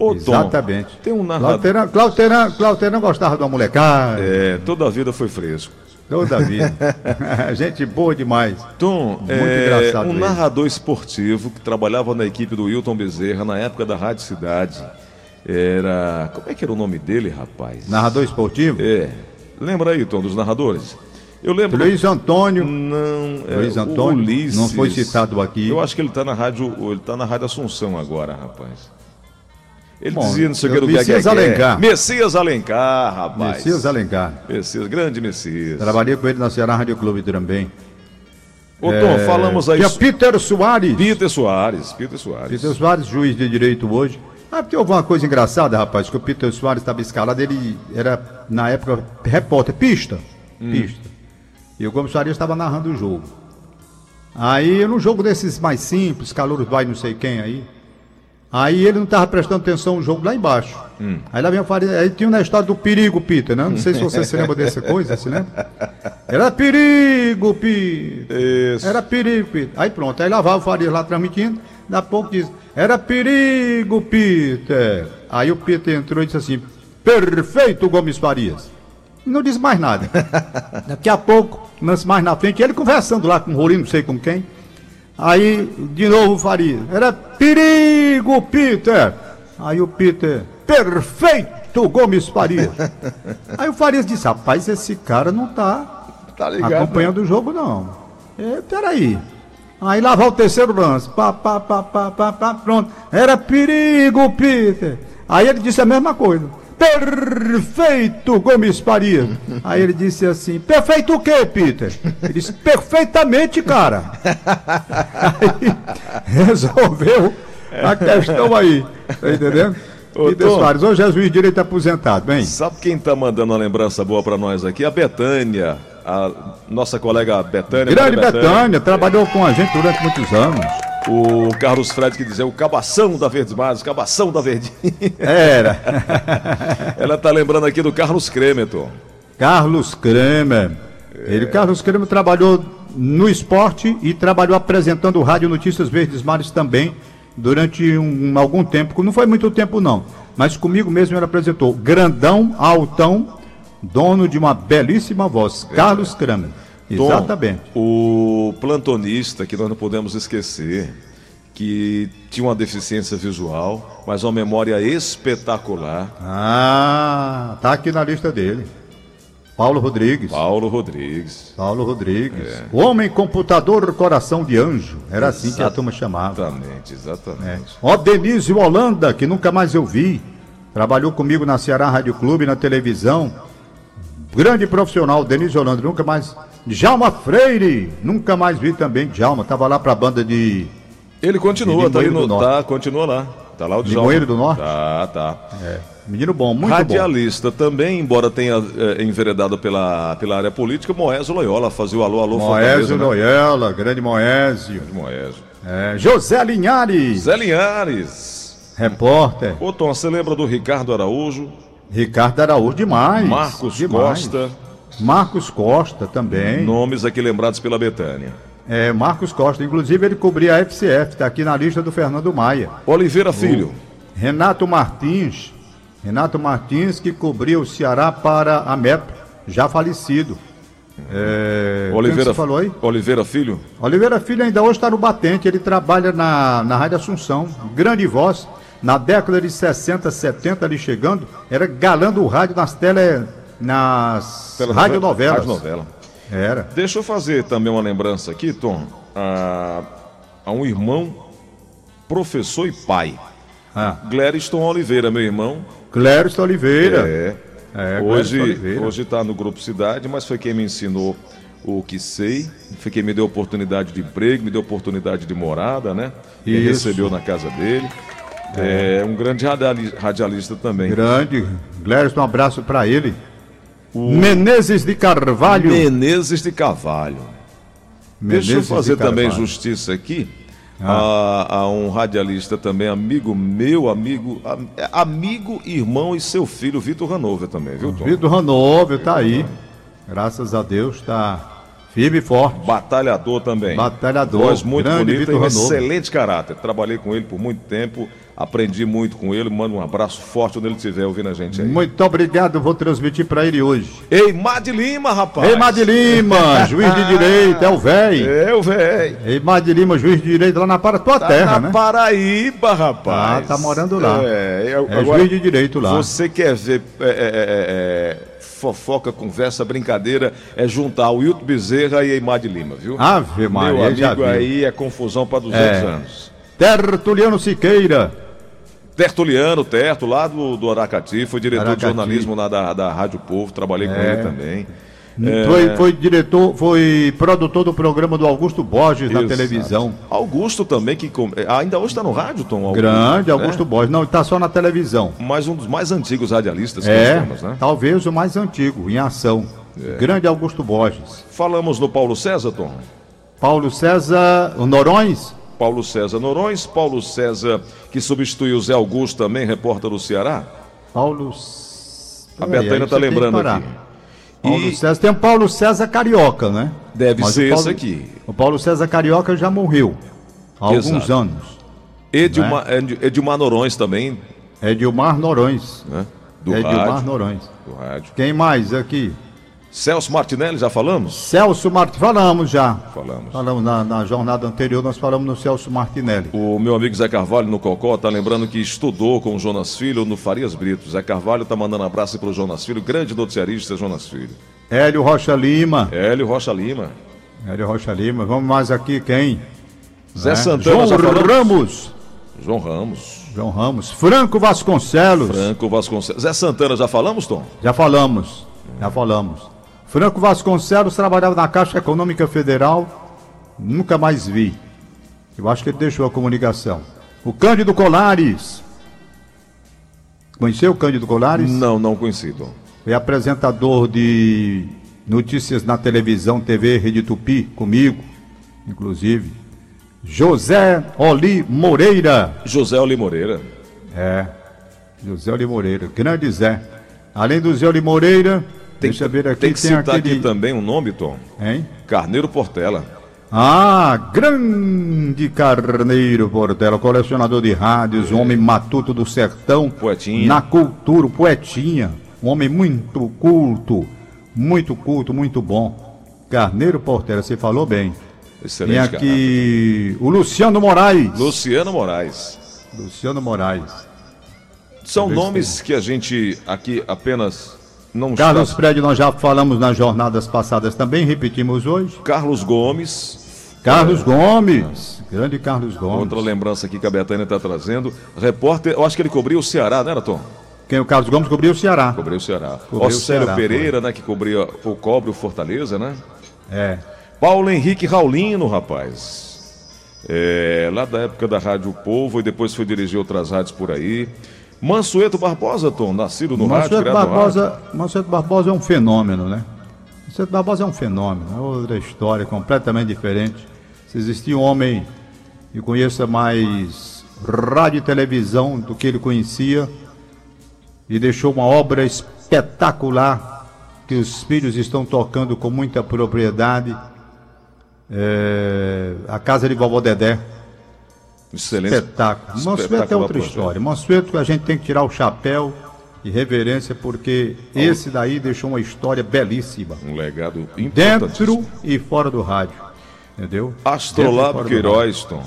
Ô, Tom, Exatamente. Tem um narrador. Cláudio Teran gostava de uma molecada. É, toda a vida foi fresco. Toda a vida. *laughs* Gente boa demais. Tom, Muito é, engraçado um narrador esportivo que trabalhava na equipe do Wilton Bezerra na época da Rádio Cidade. Era. Como é que era o nome dele, rapaz? Narrador esportivo? É. Lembra aí, Tom, dos narradores? Eu lembro. Luiz Antônio. Não, é, Luiz Antônio, Ulisses. não foi citado aqui. Eu acho que ele está na rádio, ele tá na rádio Assunção agora, rapaz. Ele Bom, dizia não sei o que do Messias. Alencar. Messias Alencar, rapaz. Messias Alencar. Messias, grande Messias. Trabalhei com ele na Ceará Rádio Clube também. Ô, Tom, falamos aí. Tinha Peter Soares. Peter Soares, Peter Soares. Peter Soares, juiz de direito hoje. Ah, porque houve uma coisa engraçada, rapaz, que o Peter Soares estava escalado, ele era, na época, repórter, pista. Hum. Pista. E o Gomes Soares estava narrando o jogo. Aí, num jogo desses mais simples, Calouros vai não sei quem aí. Aí ele não estava prestando atenção no jogo lá embaixo. Hum. Aí lá vem o Faria, aí tinha na história do perigo, Peter, né? Não sei se você se lembra dessa coisa, se lembra? Era perigo, Peter. Isso. Era perigo, Peter. Aí pronto, aí lá vai o Farias lá transmitindo, daqui a pouco diz, era perigo, Peter. Aí o Peter entrou e disse assim, perfeito, Gomes Farias. Não diz mais nada. *laughs* Daqui a pouco, lance mais na frente, ele conversando lá com o Rolim, não sei com quem. Aí, de novo o Farias, era perigo, Peter. Aí o Peter, perfeito, Gomes Farias. *laughs* Aí o Farias disse, rapaz, esse cara não tá Tá ligado? acompanhando o jogo, não. É, peraí. Aí lá vai o terceiro lance. Pá, pá, pá, pá, pá, pá, pronto. Era perigo, Peter. Aí ele disse a mesma coisa. Perfeito, Gomes Faria. Aí ele disse assim: Perfeito o quê, Peter? Ele disse: Perfeitamente, cara. Aí resolveu a questão aí. Tá entendendo? Ô, Tom. Soares, hoje é juiz de direito aposentado, bem. Sabe quem tá mandando uma lembrança boa pra nós aqui? A Betânia. A nossa colega Betânia. Grande Betânia, trabalhou com a gente durante muitos anos. O Carlos Fred que dizia o cabação da Verdes Mares, cabação da Verdinha. Era. *laughs* Ela tá lembrando aqui do Carlos Kremeton. Carlos Kremer. Ele, Carlos Kremer, trabalhou no esporte e trabalhou apresentando o Rádio Notícias Verdes Mares também durante um, algum tempo. Não foi muito tempo, não. Mas comigo mesmo ele apresentou. Grandão, altão, dono de uma belíssima voz. Carlos Kramer. Tom, Exatamente. O plantonista, que nós não podemos esquecer, que tinha uma deficiência visual, mas uma memória espetacular. Ah, tá aqui na lista dele. Paulo Rodrigues. Paulo Rodrigues. Paulo Rodrigues. O homem computador coração de anjo. Era assim que a turma chamava. Exatamente, É. exatamente. Ó, Denise Holanda, que nunca mais eu vi. Trabalhou comigo na Ceará Rádio Clube, na televisão. Grande profissional, Denise Holanda, nunca mais. Djalma Freire, nunca mais vi também Djalma. Tava lá pra banda de. Ele continua, De tá, aí Limoeiro no, tá, continua lá. Tá lá o Djalma. Limoeiro do Norte? Tá, tá. É. Menino bom, muito Radialista bom. também, embora tenha é, enveredado pela, pela área política, Moésio Loyola fazia o alô, alô, Moésio né? Loyola, grande Moésio. Grande Moésio. É, José Linhares. Zé Linhares. Repórter. Ô Tom, você lembra do Ricardo Araújo? Ricardo Araújo, demais. Marcos demais. Costa. Marcos Costa também. Nomes aqui lembrados pela Betânia. É, Marcos Costa. Inclusive, ele cobria a FCF, está aqui na lista do Fernando Maia. Oliveira Filho. O Renato Martins. Renato Martins, que cobria o Ceará para a MEP, já falecido. É... Oliveira, falou aí? Oliveira Filho? Oliveira Filho ainda hoje está no batente, ele trabalha na, na Rádio Assunção, grande voz. Na década de 60, 70, ali chegando, era galã do rádio nas tele, nas radionovelas. Rádio novela. Era. Deixa eu fazer também uma lembrança aqui, Tom, a, a um irmão, professor e pai. Ah. Glériston Oliveira, meu irmão. Glériston Oliveira. É. É, hoje hoje está no Grupo Cidade, mas foi quem me ensinou o que sei, foi quem me deu oportunidade de emprego, me deu oportunidade de morada, né? Me recebeu na casa dele. É, é um grande radialista também. Grande. Glériston, um abraço para ele. O... Menezes de Carvalho. Menezes de Carvalho. Menezes Deixa eu fazer também justiça aqui ah. a, a, um radialista também, amigo meu, amigo, amigo, irmão e seu filho, Vitor Hanover também, viu, Tom? Vitor Hanover tá aí. Graças a Deus, tá firme e forte. Batalhador também. Batalhador. Voz muito bonita e um excelente caráter. Trabalhei com ele por muito tempo Aprendi muito com ele. Mando um abraço forte onde ele estiver ouvindo a gente aí. Muito obrigado. Vou transmitir para ele hoje. Ei, Mad Lima, rapaz. Ei, Mad Lima, *laughs* juiz de direito. É o velho. É o velho. Ei, Mad Lima, juiz de direito lá na para tua tá terra, na né? Paraíba, rapaz. Ah, tá morando lá. É, é, é agora, juiz de direito lá. Você quer ver é, é, é, é fofoca, conversa, brincadeira, é juntar o Wilton Bezerra e a Imad Lima, viu? Ave Maria, Meu amigo aí é confusão para 200 é. anos. Tertuliano Siqueira. Tertuliano, Terto, lá do, do Aracati, foi diretor Aracati. de jornalismo lá da, da Rádio Povo, trabalhei é. com ele também. Foi, é... foi diretor, foi produtor do programa do Augusto Borges Exato. na televisão. Augusto também, que ainda hoje está no rádio, Tom? Augusto, Grande, Augusto é? Borges. Não, está só na televisão. Mas um dos mais antigos radialistas que é, nós temos, né? Talvez o mais antigo, em ação. É. Grande Augusto Borges. Falamos no Paulo César, Tom? Paulo César, Norões? Paulo César Norões, Paulo César, que substituiu o Zé Augusto também, repórter do Ceará. Paulo. A Betânia está lembrando aqui. Paulo e... César. Tem o Paulo César Carioca, né? Deve Mas ser Paulo... esse aqui. O Paulo César Carioca já morreu há alguns Exato. anos. Edilmar, né? Edilmar Norões também. Edilmar Norões. Né? Do Edilmar rádio. Norões. Do rádio. Quem mais aqui? Celso Martinelli, já falamos? Celso Martinelli, falamos já. Falamos. Falamos na, na, jornada anterior, nós falamos no Celso Martinelli. O meu amigo Zé Carvalho no Cocó tá lembrando que estudou com o Jonas Filho no Farias Brito. Zé Carvalho tá mandando abraço para o Jonas Filho, grande noticiarista Jonas Filho. Hélio Rocha Lima. Hélio Rocha Lima. Hélio Rocha Lima. Vamos mais aqui, quem? Zé é? Santana. João Ramos. João Ramos. João Ramos. Franco Vasconcelos. Franco Vasconcelos. Zé Santana, já falamos, Tom? Já falamos. Já falamos. Franco Vasconcelos trabalhava na Caixa Econômica Federal, nunca mais vi. Eu acho que ele deixou a comunicação. O Cândido Colares. Conheceu o Cândido Colares? Não, não conheci. Foi apresentador de notícias na televisão, TV Rede Tupi, comigo, inclusive. José Oli Moreira. José Oli Moreira. É, José Oli Moreira, grande Zé. Além do Zé Oli Moreira, tem, Deixa eu ver aqui. Tem que tem citar aquele... aqui também um nome, Tom. Hein? Carneiro Portela. Ah, grande Carneiro Portela, colecionador de rádios, é. homem matuto do sertão. Poetinha. Na cultura, poetinha. Um homem muito culto, muito culto, muito bom. Carneiro Portela, você falou bem. Excelente. Tem aqui o Luciano Moraes. Luciano Moraes. Luciano Moraes. São nomes que a gente aqui apenas não Carlos está... Prédio, nós já falamos nas jornadas passadas também, repetimos hoje. Carlos Gomes. Carlos é... Gomes, grande Carlos Gomes. Outra lembrança aqui que a Betânia está trazendo. Repórter, eu acho que ele cobriu o Ceará, não era, Tom? Quem? O Carlos Gomes cobriu o Ceará. Cobriu o Ceará. Cobriu Océlio Ceará, Pereira, foi. né, que cobria, o cobre o Fortaleza, né? É. Paulo Henrique Raulino, rapaz. é, lá da época da Rádio Povo e depois foi dirigir outras rádios por aí. Mansueto Barbosa, Tom, nascido no Mansueto rádio, Barbosa, no rádio. Mansueto Barbosa é um fenômeno, né? Mansueto Barbosa é um fenômeno, é outra história completamente diferente. Se existia um homem que conheça mais rádio e televisão do que ele conhecia e deixou uma obra espetacular que os filhos estão tocando com muita propriedade. É, a casa de vovó Dedé. Excelente. Espetáculo. Mansueto é outra história. Mansueto a gente tem que tirar o chapéu e reverência, porque esse daí deixou uma história belíssima. Um legado Dentro e fora do rádio. Entendeu? Astrolab Queiroz, Tom.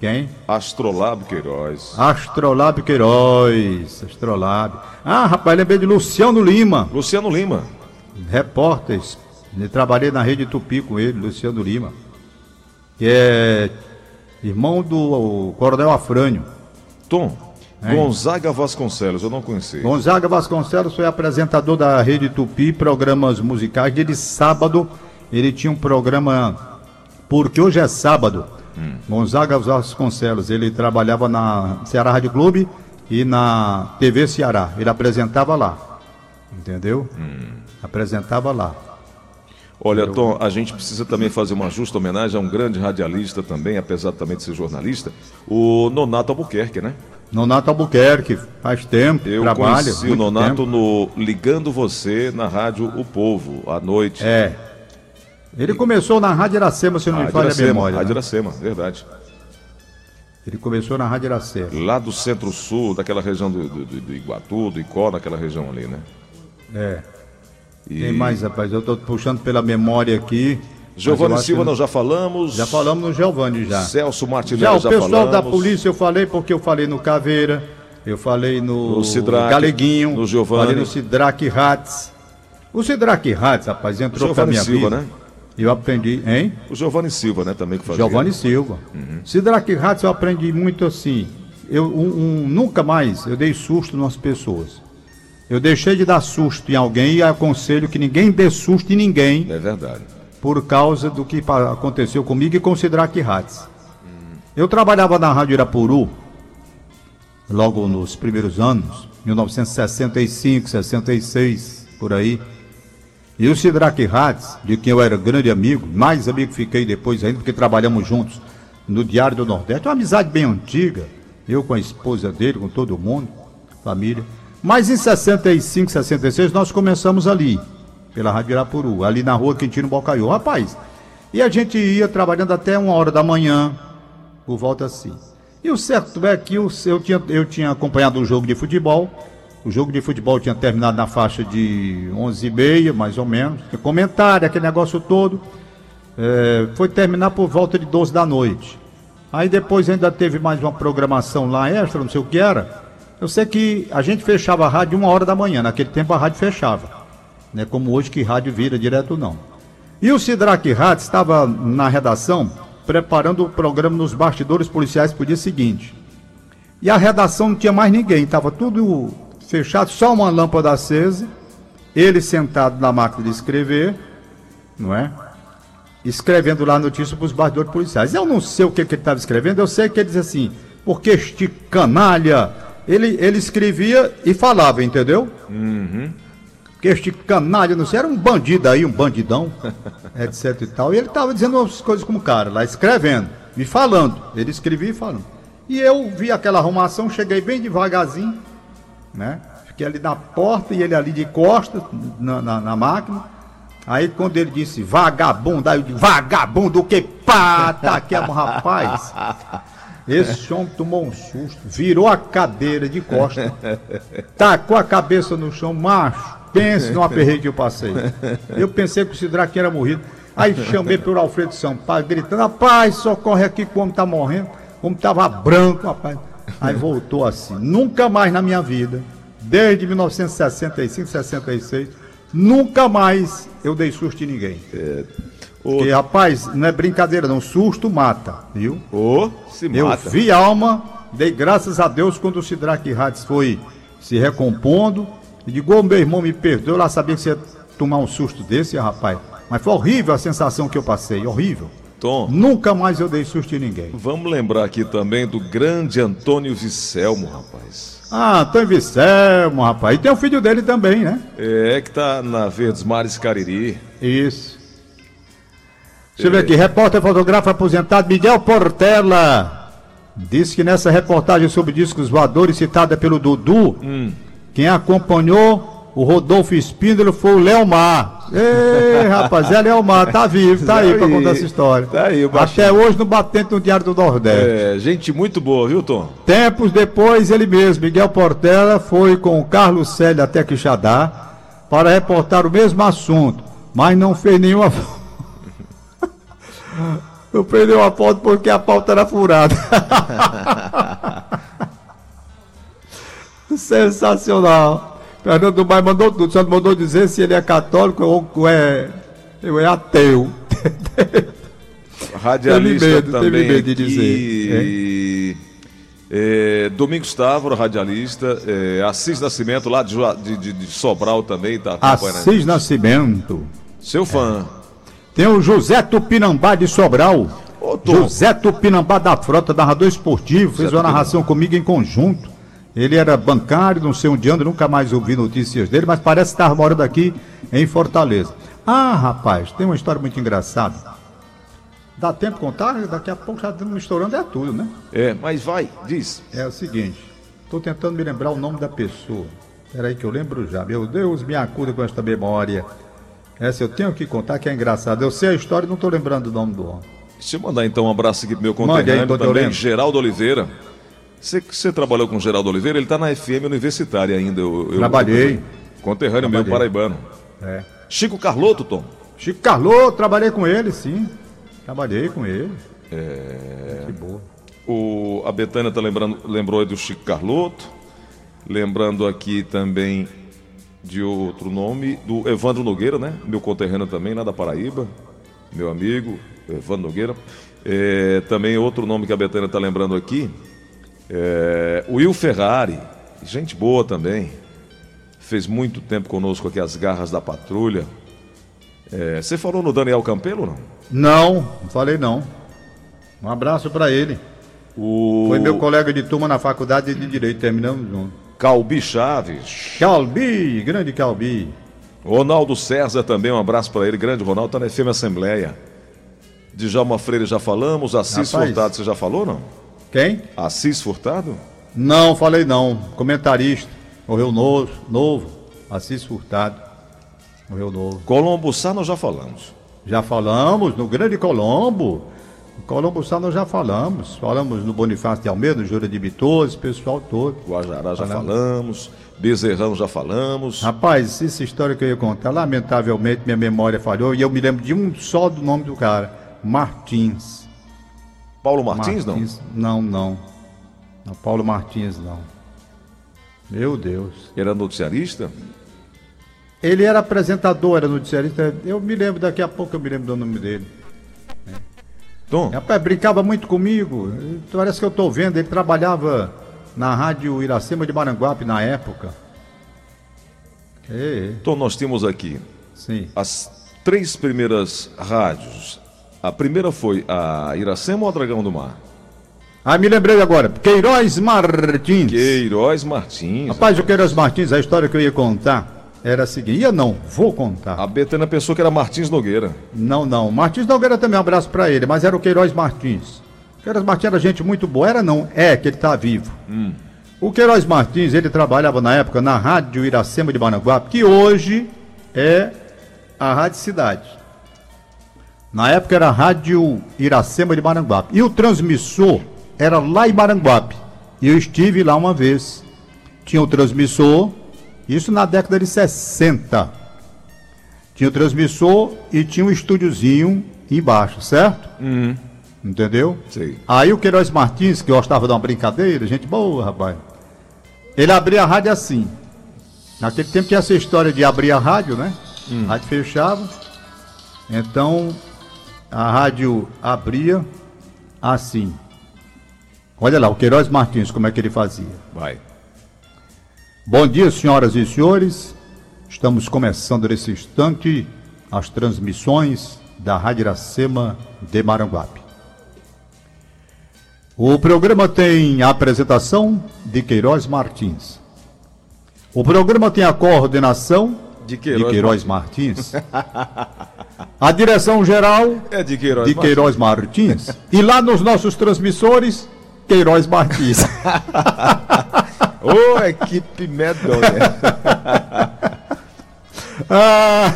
Quem? Astrolab Queiroz. Astrolab Queiroz. Astrolab. Ah, rapaz, lembrei de Luciano Lima. Luciano Lima. Repórter. Eu trabalhei na rede Tupi com ele, Luciano Lima. Que é irmão do Coronel Afrânio. Tom, hein? Gonzaga Vasconcelos, eu não conheci. Gonzaga Vasconcelos foi apresentador da Rede Tupi, programas musicais. De sábado, ele tinha um programa, porque hoje é sábado. Hum. Gonzaga Vasconcelos, ele trabalhava na Ceará Rádio Clube e na TV Ceará. Ele apresentava lá. Entendeu? Hum. Apresentava lá. Olha, Tom, a gente precisa também fazer uma justa homenagem a um grande radialista também, apesar também de ser jornalista, o Nonato Albuquerque, né? Nonato Albuquerque, faz tempo, Eu trabalha. conheci o Nonato tempo. no Ligando Você na rádio O Povo, à noite. É. Ele começou na Rádio Iracema, se não me falha a memória. Rádio né? Iracema, verdade. Ele começou na Rádio Iracema. Lá do centro-sul, daquela região do, do, do Iguatu, do Icó, naquela região ali, né? É. E... Tem mais, rapaz? Eu estou puxando pela memória aqui. Giovanni Silva, nós já falamos. Já falamos no Giovanni já. Celso Martinelli já, o já pessoal falamos. da polícia eu falei porque eu falei no Caveira, eu falei no, no Sidraque, Galeguinho, no Giovanni. falei no Sidraque Ratz. O Sidraque Ratz, rapaz, entrou pra minha Silva, vida. né? Eu aprendi, hein? O Giovanni Silva, né, também que fazia. Giovanni Silva. Uhum. Sidraque Ratz eu aprendi muito assim. Eu um, um, nunca mais eu dei susto nas pessoas. Eu deixei de dar susto em alguém e aconselho que ninguém dê susto em ninguém. É verdade. Por causa do que aconteceu comigo e considerar que. Hum. Eu trabalhava na Rádio Irapuru, logo nos primeiros anos, 1965, 66, por aí. E o Sidraque Hatz, de quem eu era grande amigo, mais amigo fiquei depois ainda, porque trabalhamos juntos no Diário do Nordeste, uma amizade bem antiga, eu com a esposa dele, com todo mundo, família. Mas em 65, 66 nós começamos ali, pela Rádio Irapuru, ali na rua Quintino Bocaiô. Rapaz, e a gente ia trabalhando até uma hora da manhã, por volta assim. E o certo é que eu, tinha, eu tinha acompanhado um jogo de futebol. O jogo de futebol tinha terminado na faixa de 11h30, mais ou menos. Tinha comentário, aquele negócio todo. É, foi terminar por volta de 12 da noite. Aí depois ainda teve mais uma programação lá extra, não sei o que era. Eu sei que a gente fechava a rádio uma hora da manhã, naquele tempo a rádio fechava. Não é como hoje que rádio vira direto não. E o Sidraque Rádio estava na redação preparando o programa nos bastidores policiais para o dia seguinte. E a redação não tinha mais ninguém, estava tudo fechado, só uma lâmpada acesa, ele sentado na máquina de escrever, não é? Escrevendo lá a notícia para os bastidores policiais. Eu não sei o que, que ele estava escrevendo, eu sei que ele diz assim, porque este canalha ele, ele escrevia e falava, entendeu? Uhum. Que este canalha, não sei, era um bandido aí, um bandidão, *laughs* etc e tal. E ele estava dizendo as coisas como cara, lá escrevendo e falando. Ele escrevia e falando. E eu vi aquela arrumação, cheguei bem devagarzinho, né? Fiquei ali na porta e ele ali de costas, na, na, na máquina. Aí quando ele disse vagabundo, aí eu disse, vagabundo, que pá, tá aqui, rapaz. *laughs* Esse homem tomou um susto, virou a cadeira de costa, tacou a cabeça no chão, macho. Pense no aperreio que eu passei. Eu pensei que o Sidraque era morrido. Aí chamei pelo Alfredo Sampaio, gritando: Rapaz, socorre aqui, como tá morrendo. Como tava branco, rapaz. Aí voltou assim. Nunca mais na minha vida, desde 1965, 66, nunca mais eu dei susto em ninguém. Porque, rapaz, não é brincadeira, não. Susto mata, viu? Ô, se Eu mata. vi alma, dei graças a Deus quando o Sidraque Hades foi se recompondo. E digo, ô meu irmão, me perdoe, eu lá sabia que você ia tomar um susto desse, rapaz. Mas foi horrível a sensação que eu passei, horrível. Tom. Nunca mais eu dei susto em ninguém. Vamos lembrar aqui também do grande Antônio Vicelmo, rapaz. Ah, Antônio Vicelmo, rapaz. E tem o filho dele também, né? É, que tá na Verdes Mares Cariri. Isso. Deixa eu ver aqui. Repórter fotógrafo aposentado Miguel Portela. Disse que nessa reportagem sobre discos voadores citada pelo Dudu, quem acompanhou o Rodolfo Espíndola foi o Leomar. Ei, *laughs* rapaz, é Leomar, tá vivo, tá aí Tá pra aí, contar essa história. tá aí. Até hoje no batente no Diário do Nordeste. É, gente muito boa, viu, Tom? Tempos depois, ele mesmo, Miguel Portela, foi com o Carlos Célio até Quixadá para reportar o mesmo assunto, mas não fez nenhuma. Não fez nenhuma foto porque a pauta era furada. *laughs* Sensacional. Fernando Maia mandou tudo, só mandou dizer se ele é católico ou é, ou é ateu. Radialista Teve medo, também teve medo de dizer, é, Domingos Távora, radialista. É, Assis Nascimento, lá de, de, de- Sobral também, tá acompanhando. a Assis. Nascimento. Seu fã. Tem o José Tupinambá de Sobral. Ô. José Tupinambá da Frota, narrador esportivo, fez uma narração comigo em conjunto. Ele era bancário, não sei onde anda, nunca mais ouvi notícias dele, mas parece estar morando aqui em Fortaleza. Ah, rapaz, tem uma história muito engraçada. Dá tempo de contar? Daqui a pouco já estamos misturando é tudo, né? É, mas vai, diz. É o seguinte, estou tentando me lembrar o nome da pessoa. Peraí que eu lembro já. Meu Deus, me acuda com esta memória. Essa eu tenho que contar que é engraçado. Eu sei a história e não estou lembrando o nome do homem. Deixa eu mandar então um abraço aqui pro meu aí, conterrâneo também. Geraldo Oliveira. Você, você trabalhou com o Geraldo Oliveira? Ele tá na FM universitária ainda. Eu, eu- Trabalhei. conterrâneo meu Trabalhei. paraibano. É. Chico Carloto, Tom. Chico Carlô, trabalhei com ele, sim. Trabalhei com ele. É. Que boa. O, a Betânia tá lembrando, lembrou aí do Chico Carloto. Lembrando aqui também de outro nome, do Evandro Nogueira, né? Meu conterrâneo também, lá da Paraíba. Meu amigo, Evandro Nogueira. É, também outro nome que a Betânia tá lembrando aqui. É, Will Ferrari. Gente boa também. Fez muito tempo conosco aqui as garras da patrulha. É, você falou no Daniel Campelo, não? Não, não falei não. Um abraço pra ele. O Foi meu colega de turma na faculdade de Direito, terminamos junto. Calbi Chaves. Calbi, grande Calbi. Ronaldo César também, um abraço para ele. Grande Ronaldo, tá na FM Assembleia. Djalma Freire já falamos. Assis Rapaz. Furtado, você já falou, não? Quem? Assis Furtado? Não, falei não. Comentarista. Morreu novo, novo. Assis Furtado. Morreu novo. Colombo Sá, nós já falamos. Já falamos no Grande Colombo. Colombo Sá nós já falamos. Falamos no Bonifácio de Almeida, no Júlio de Bitoso, pessoal todo. Guajará já Falamos. falamos. Bezerrão já falamos. Rapaz, essa história que eu ia contar, lamentavelmente minha memória falhou e eu me lembro de um só do nome do cara. Martins. Paulo Martins, Não, não. Não, Paulo Martins não. Meu Deus. não? Era noticiarista? Ele era apresentador, era noticiarista. Eu me lembro, daqui a pouco eu me lembro do nome dele. Tom, Rapaz, brincava muito comigo. Parece que eu estou vendo. Ele trabalhava na rádio Iracema de Maranguape na época. É, é, Tom, nós temos aqui sim. as três primeiras rádios. A primeira foi a Iracema ou a Dragão do Mar? Ah, me lembrei agora. Queiroz Martins. Queiroz Martins. Rapaz, o Queiroz Martins, a história que eu ia contar era a seguinte. Ia não, vou contar. A Betânia pensou que era Martins Nogueira. Não, não. Martins Nogueira também, um abraço pra ele, mas era o Queiroz Martins. O Queiroz Martins era gente muito boa, era não, é que ele tá vivo. O Queiroz Martins, ele trabalhava na época na Rádio Iracema de Maranguape, que hoje é a Rádio Cidade. Na época era a Rádio Iracema de Maranguape. E o transmissor era lá em Maranguape. E eu estive lá uma vez. Tinha o transmissor, isso na década de 60. Tinha o transmissor e tinha um estúdiozinho embaixo, certo? Entendeu? Sei. Aí o Queiroz Martins, que gostava de uma brincadeira, gente boa, rapaz. Ele abria a rádio assim. Naquele tempo tinha essa história de abrir a rádio, né? A rádio fechava. Então a rádio abria assim. Olha lá, o Queiroz Martins, como é que ele fazia. Vai. Bom dia, senhoras e senhores. Estamos começando nesse instante as transmissões da Rádio Iracema de Maranguape. O programa tem a apresentação de Queiroz Martins. O programa tem a coordenação De Queiroz, de Queiroz Martins. *laughs* A direção geral É de Queiroz. de Queiroz Martins. E lá nos nossos transmissores, Queiroz Martins. *laughs* Ô, equipe medonha. *laughs* Ah,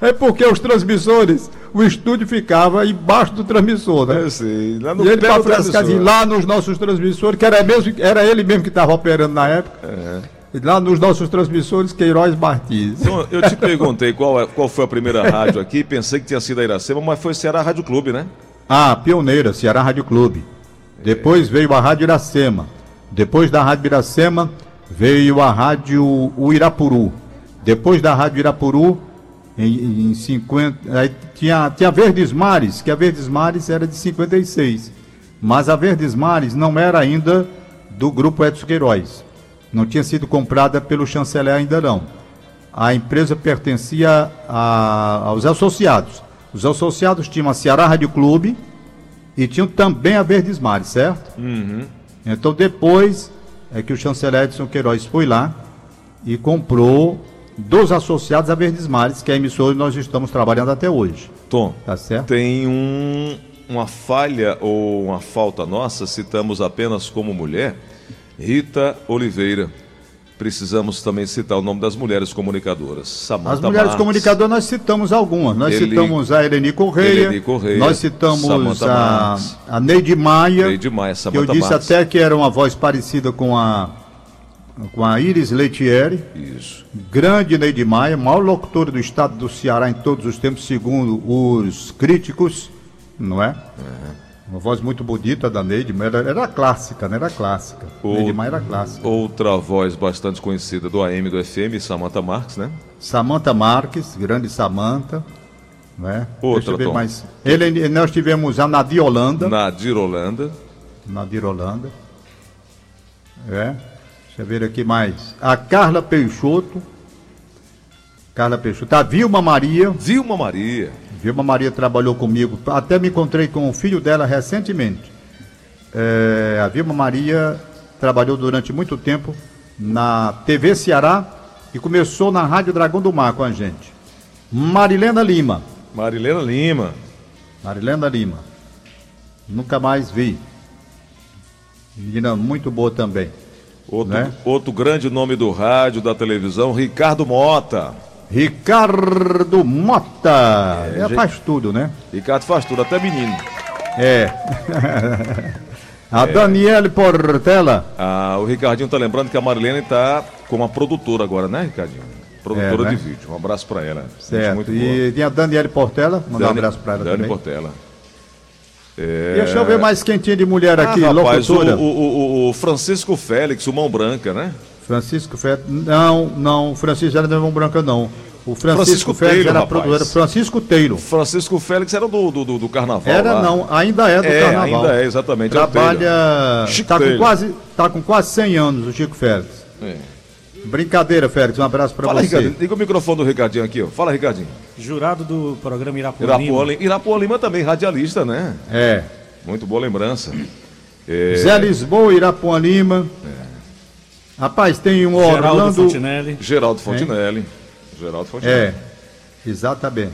é porque os transmissores, o estúdio ficava embaixo do transmissor, né? Eu sei. Lá no E ele para transmissor. lá nos nossos transmissores, que era, mesmo, era ele mesmo que estava operando na época. É. Lá nos nossos transmissores, Queiroz Martins. Então, eu te perguntei qual, é- qual foi a primeira rádio aqui, pensei que tinha sido a Iracema, mas foi Ceará Rádio Clube, né? Ah, pioneira, Ceará Rádio Clube. Depois veio a Rádio Iracema. Depois da Rádio Iracema veio a Rádio o Irapuru. Depois da Rádio Irapuru, em, em 50. Aí tinha, tinha Verdes Mares, que a Verdes Mares era de 56. Mas a Verdes Mares não era ainda do grupo Edson Queiroz. Não tinha sido comprada pelo chanceler ainda não. A empresa pertencia a- aos associados. Os associados tinham a Ceará Rádio Clube e tinham também a Verdes Mares, certo? Então depois é que o chanceler Edson Queiroz foi lá e comprou dos associados a Verdes Mares, que é a emissora que nós estamos trabalhando até hoje. Tom, Tá certo? tem um, uma falha ou uma falta nossa, citamos apenas como mulher, Rita Oliveira. Precisamos também citar o nome das mulheres comunicadoras. Samantha As mulheres Marques, comunicadoras nós citamos algumas. Nós Eli- citamos a Eleni Correia, Eleni Correia, nós citamos Samantha a, Marques. a Neide Maia, Neide Maia, que eu disse Marques. até que era uma voz parecida com a com a Iris Leitieri. Isso. Grande Neide Maia, maior locutora do estado do Ceará em todos os tempos, segundo os críticos, não é? Uma voz muito bonita da Neide, mas era, era clássica, né? Era clássica. Neide Maia era clássica. Outra voz bastante conhecida do AM do FM, Samantha Marques, né? Samantha Marques, grande Samantha, não é? Outra, Deixa eu ver mais. Ele, nós tivemos a Nadir Holanda, Nadir Holanda. Nadir Holanda, é? Deixa eu ver aqui mais. A Carla Peixoto, Carla Peixoto, a Vilma Maria, Vilma Maria. Vilma Maria trabalhou comigo, até me encontrei com o filho dela recentemente. É, a Vilma Maria trabalhou durante muito tempo na TV Ceará e começou na Rádio Dragão do Mar com a gente. Marilena Lima. Marilena Lima. Marilena Lima. Nunca mais vi. Menina muito boa também. Outro, Né? outro grande nome do rádio, da televisão, Ricardo Mota. Ricardo Mota. É, gente- faz tudo, né? Ricardo faz tudo, até menino. É. *laughs* a Daniele Portela. Ah, o Ricardinho tá lembrando que a Marilena tá como uma produtora agora, né, Ricardinho? Produtora É, né? de vídeo. Um abraço pra ela. Certo. E tem a Daniele Portela. Mandar um Dani- abraço pra ela Dani também. Portela. É... Deixa eu ver mais quem tinha de mulher aqui, ah, rapaz, o, locutora. o, o- o Francisco Félix, o Mão Branca, né? Francisco Félix. Não, não, o Francisco era de Mão Branca, não. O Francisco, Francisco Félix Teiro, era rapaz. produtor. Francisco Teiro. Francisco Félix era do, do, do, do carnaval. Era lá. não, ainda é do É, carnaval. ainda é, exatamente. é Trabalha. Teiro. Chico Tá com, quase, tá com quase 100 anos o Chico Félix. É. Brincadeira, Félix. Um abraço Fala, você. Ricardinho. Liga o microfone do Ricardinho aqui, ó. Fala, Ricardinho. Jurado do programa Irapuã Irapuã Lima. Irapuã Lima também, radialista, né? É. Muito boa lembrança. É, Zé Lisboa, Irapuã Lima. Rapaz, tem um Geraldo Orlando. Fontinelli. Geraldo Fontinelli. Geraldo Fontinelli. É, exatamente.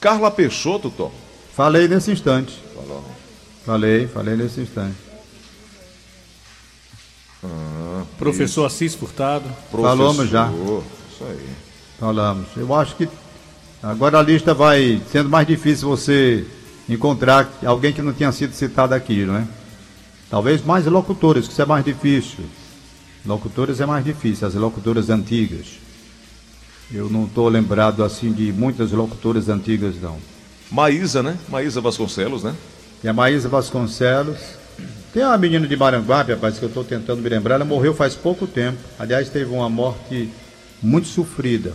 Carla Peixoto, Tom. Falei nesse instante. Falou. Falei, falei nesse instante. Professor Assis Furtado. Falamos já. Professor, Isso aí. Falamos. Eu acho que agora a lista vai sendo mais difícil você encontrar alguém que não tenha sido citado aqui, não é? Talvez mais locutores, que isso é mais difícil. Locutores é mais difícil, as locutoras antigas. Eu não estou lembrado assim de muitas locutoras antigas, não. Maísa, né? Maísa Vasconcelos, né? E a Maísa Vasconcelos. Tem uma menina de Maranguape, rapaz, que eu estou tentando me lembrar. Ela morreu faz pouco tempo. Aliás, teve uma morte muito sofrida.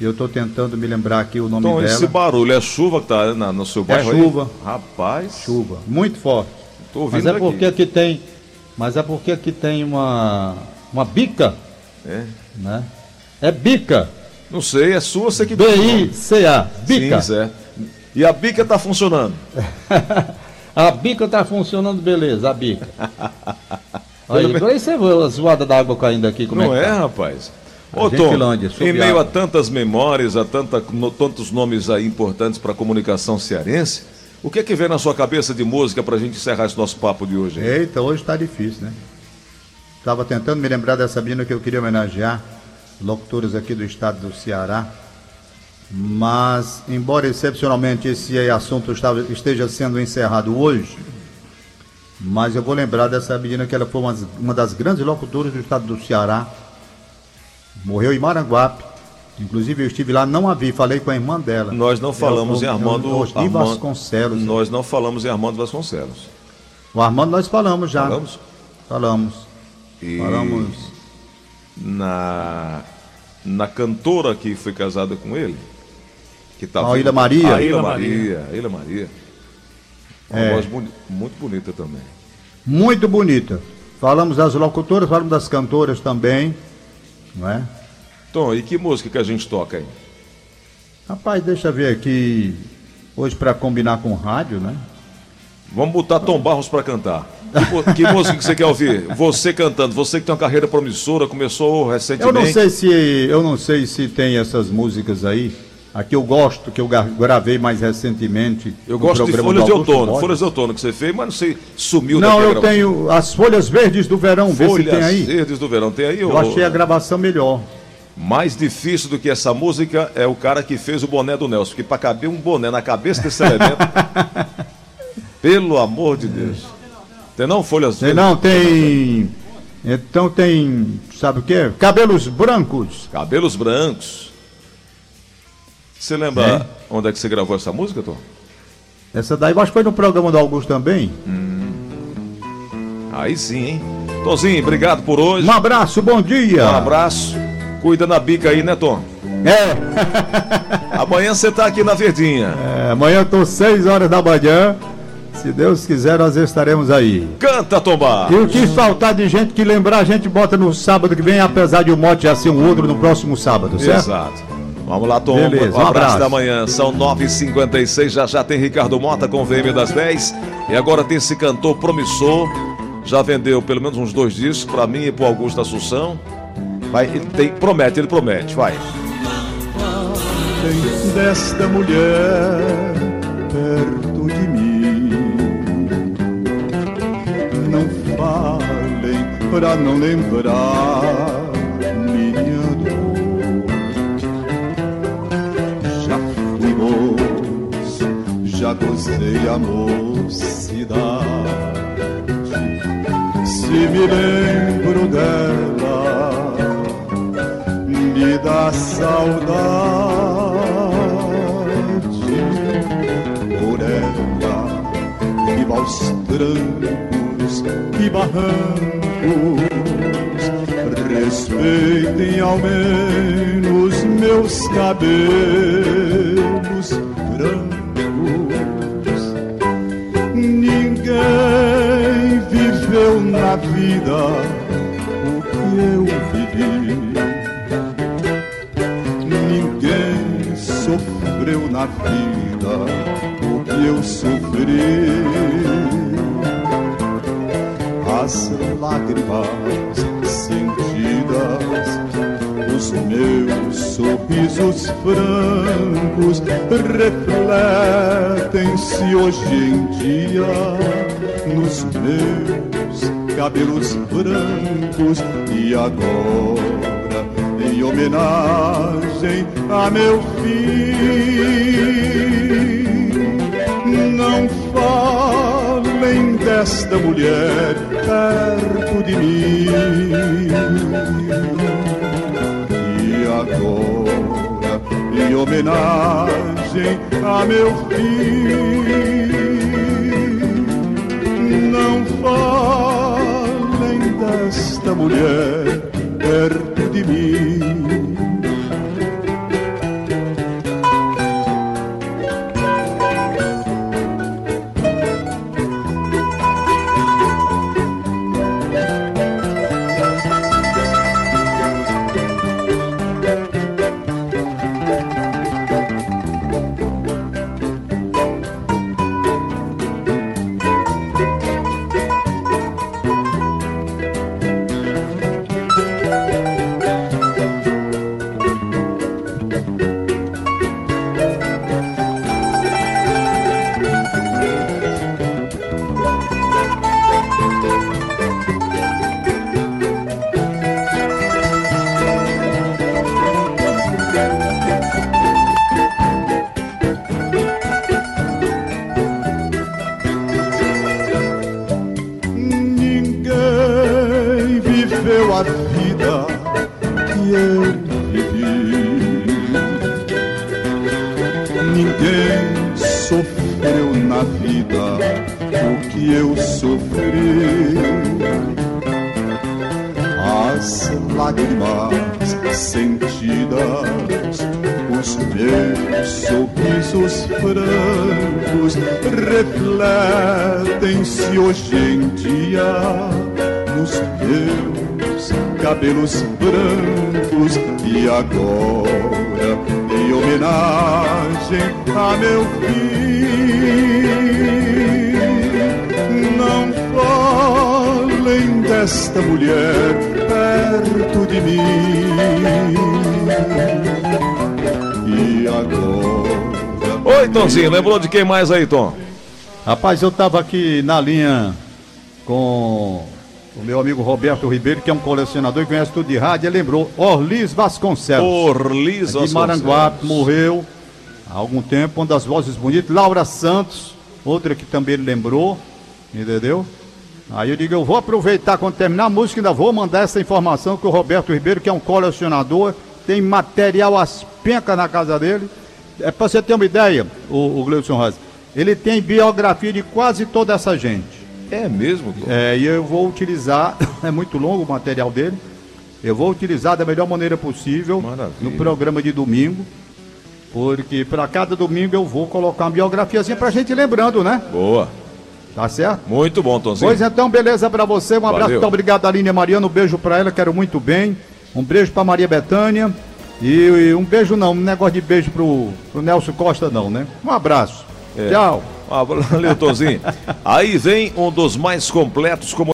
E eu estou tentando me lembrar aqui o nome Então, dela. esse barulho é chuva que tá na- no seu bairro aí? chuva. Rapaz. Chuva, muito forte. Tô ouvindo Mas é aqui. porque aqui tem, mas é porque aqui tem uma uma bica, É. né? É bica. Não sei, é sua, você que B I C A, bica. Sim, Zé. E a bica tá funcionando? *laughs* a bica tá funcionando beleza, a bica. *laughs* Olha, Pelo... aí você vê a zoada d'água caindo aqui, como Não é, é tá? rapaz? Ô Tom, em meio a tantas memórias, a tanta, no, tantos nomes aí importantes para a comunicação cearense, o que é que vem na sua cabeça de música para a gente encerrar esse nosso papo de hoje? Eita, hoje está difícil, né? Estava tentando me lembrar dessa menina que eu queria homenagear, locutores aqui do estado do Ceará. Mas, embora excepcionalmente esse assunto esteja sendo encerrado hoje, mas eu vou lembrar dessa menina que ela foi uma, uma das grandes locutoras do estado do Ceará. Morreu em Maranguape. Inclusive eu estive lá, não a vi, falei com a irmã dela. Nós não falamos eu, eu, em Armando, eu, Armando Vasconcelos. Nós não falamos em Armando Vasconcelos. O Armando nós falamos já. Falamos? Falamos. E falamos. Na, na cantora que foi casada com ele, que tá a Ilha Maria. A Ilha Maria. A Ilha Maria. Uma é. voz boni muito bonita também. Muito bonita. Falamos das locutoras, falamos das cantoras também, não é? Tom, e que música que a gente toca aí? Rapaz, deixa eu ver aqui. Hoje para combinar com o rádio, né? Vamos botar Tom Barros para cantar. Que, música que você quer ouvir? Você cantando, você que tem uma carreira promissora, começou recentemente. Eu não sei se eu não sei se tem essas músicas aí. A que eu gosto, que eu gravei mais recentemente. Eu gosto de Folhas de Outono. Folhas de Outono que você fez, mas não sei, sumiu Não, eu tenho as Folhas Verdes do Verão, Folhas vê se tem aí. Verdes do Verão, tem aí? Eu ou... achei a gravação melhor. Mais difícil do que essa música é o cara que fez o boné do Nelson, porque para caber um boné na cabeça desse elemento. *laughs* pelo amor de Deus. Tem não folhas Tem não, tem. Então tem, sabe o que? Cabelos brancos. Cabelos brancos. Você lembra é. onde é que você gravou essa música, Tom? Essa daí eu acho que foi no programa do Augusto também. Hum. Aí sim, hein? Tozinho, obrigado por hoje. Um abraço, bom dia. Um abraço. Cuida na bica aí, né, Tom? É. *laughs* amanhã você tá aqui na Verdinha. É, amanhã eu tô 6 horas da manhã. Se Deus quiser, nós estaremos aí. Canta, Tomba! E o que faltar de gente que lembrar, a gente bota no sábado que vem, apesar de o mote já ser um outro no próximo sábado, certo? Exato. Vamos lá, Tom. Beleza, um, abraço, abraço da manhã. São 9h56. Já já tem Ricardo Mota com o VM das 10. E agora tem esse cantor promissor. Já vendeu pelo menos uns dois discos para mim e para Augusto Assunção. Vai, ele tem, promete, ele promete. Vai. Desta mulher perto de mim. Não falem para não lembrar já gozei a mocidade. Se me lembro dela, me dá saudade. Por ela, viva aos trancos e barrancos. Respeitem ao menos meus cabelos sofreu na vida o que eu sofri. As lágrimas sentidas, os meus sorrisos francos refletem-se hoje em dia nos meus cabelos brancos e agora em homenagem a meu filho. Não falem desta mulher perto de mim. E agora em homenagem a meu filho não falem esta mulher perto de mim. Meus sorrisos francos refletem-se hoje em dia nos meus cabelos brancos e agora em homenagem a meu filho não falem desta mulher perto de mim agora Oi, Tomzinho, lembrou de quem mais aí, Tom? Rapaz, eu estava aqui na linha com o meu amigo Roberto Ribeiro, que é um colecionador e conhece tudo de rádio, ele lembrou Orlis Vasconcelos. Orlis de Maranguape, morreu há algum tempo, uma das vozes bonitas. Laura Santos, outra que também ele lembrou, entendeu? Aí eu digo, eu vou aproveitar quando terminar a música, ainda vou mandar essa informação que o Roberto Ribeiro, que é um colecionador, tem material às pencas na casa dele. É para você ter uma ideia, o, o Gleison Rosa, ele tem biografia de quase toda essa gente. É mesmo? É, e eu vou utilizar, *laughs* é muito longo o material dele, eu vou utilizar da melhor maneira possível Maravilha. no programa de domingo, porque para cada domingo eu vou colocar uma biografiazinha pra gente ir lembrando, né? Boa. Tá certo? Muito bom, Tomzinho. Pois então, beleza pra você, um abraço, Valeu. muito obrigado, Aline Mariana, um beijo pra ela, quero muito bem, um beijo pra Maria Betânia, e, e um beijo não, um negócio de beijo pro, pro Nelson Costa não, né? Um abraço, É. tchau. Ah, valeu, Tomzinho. Aí vem um dos mais completos como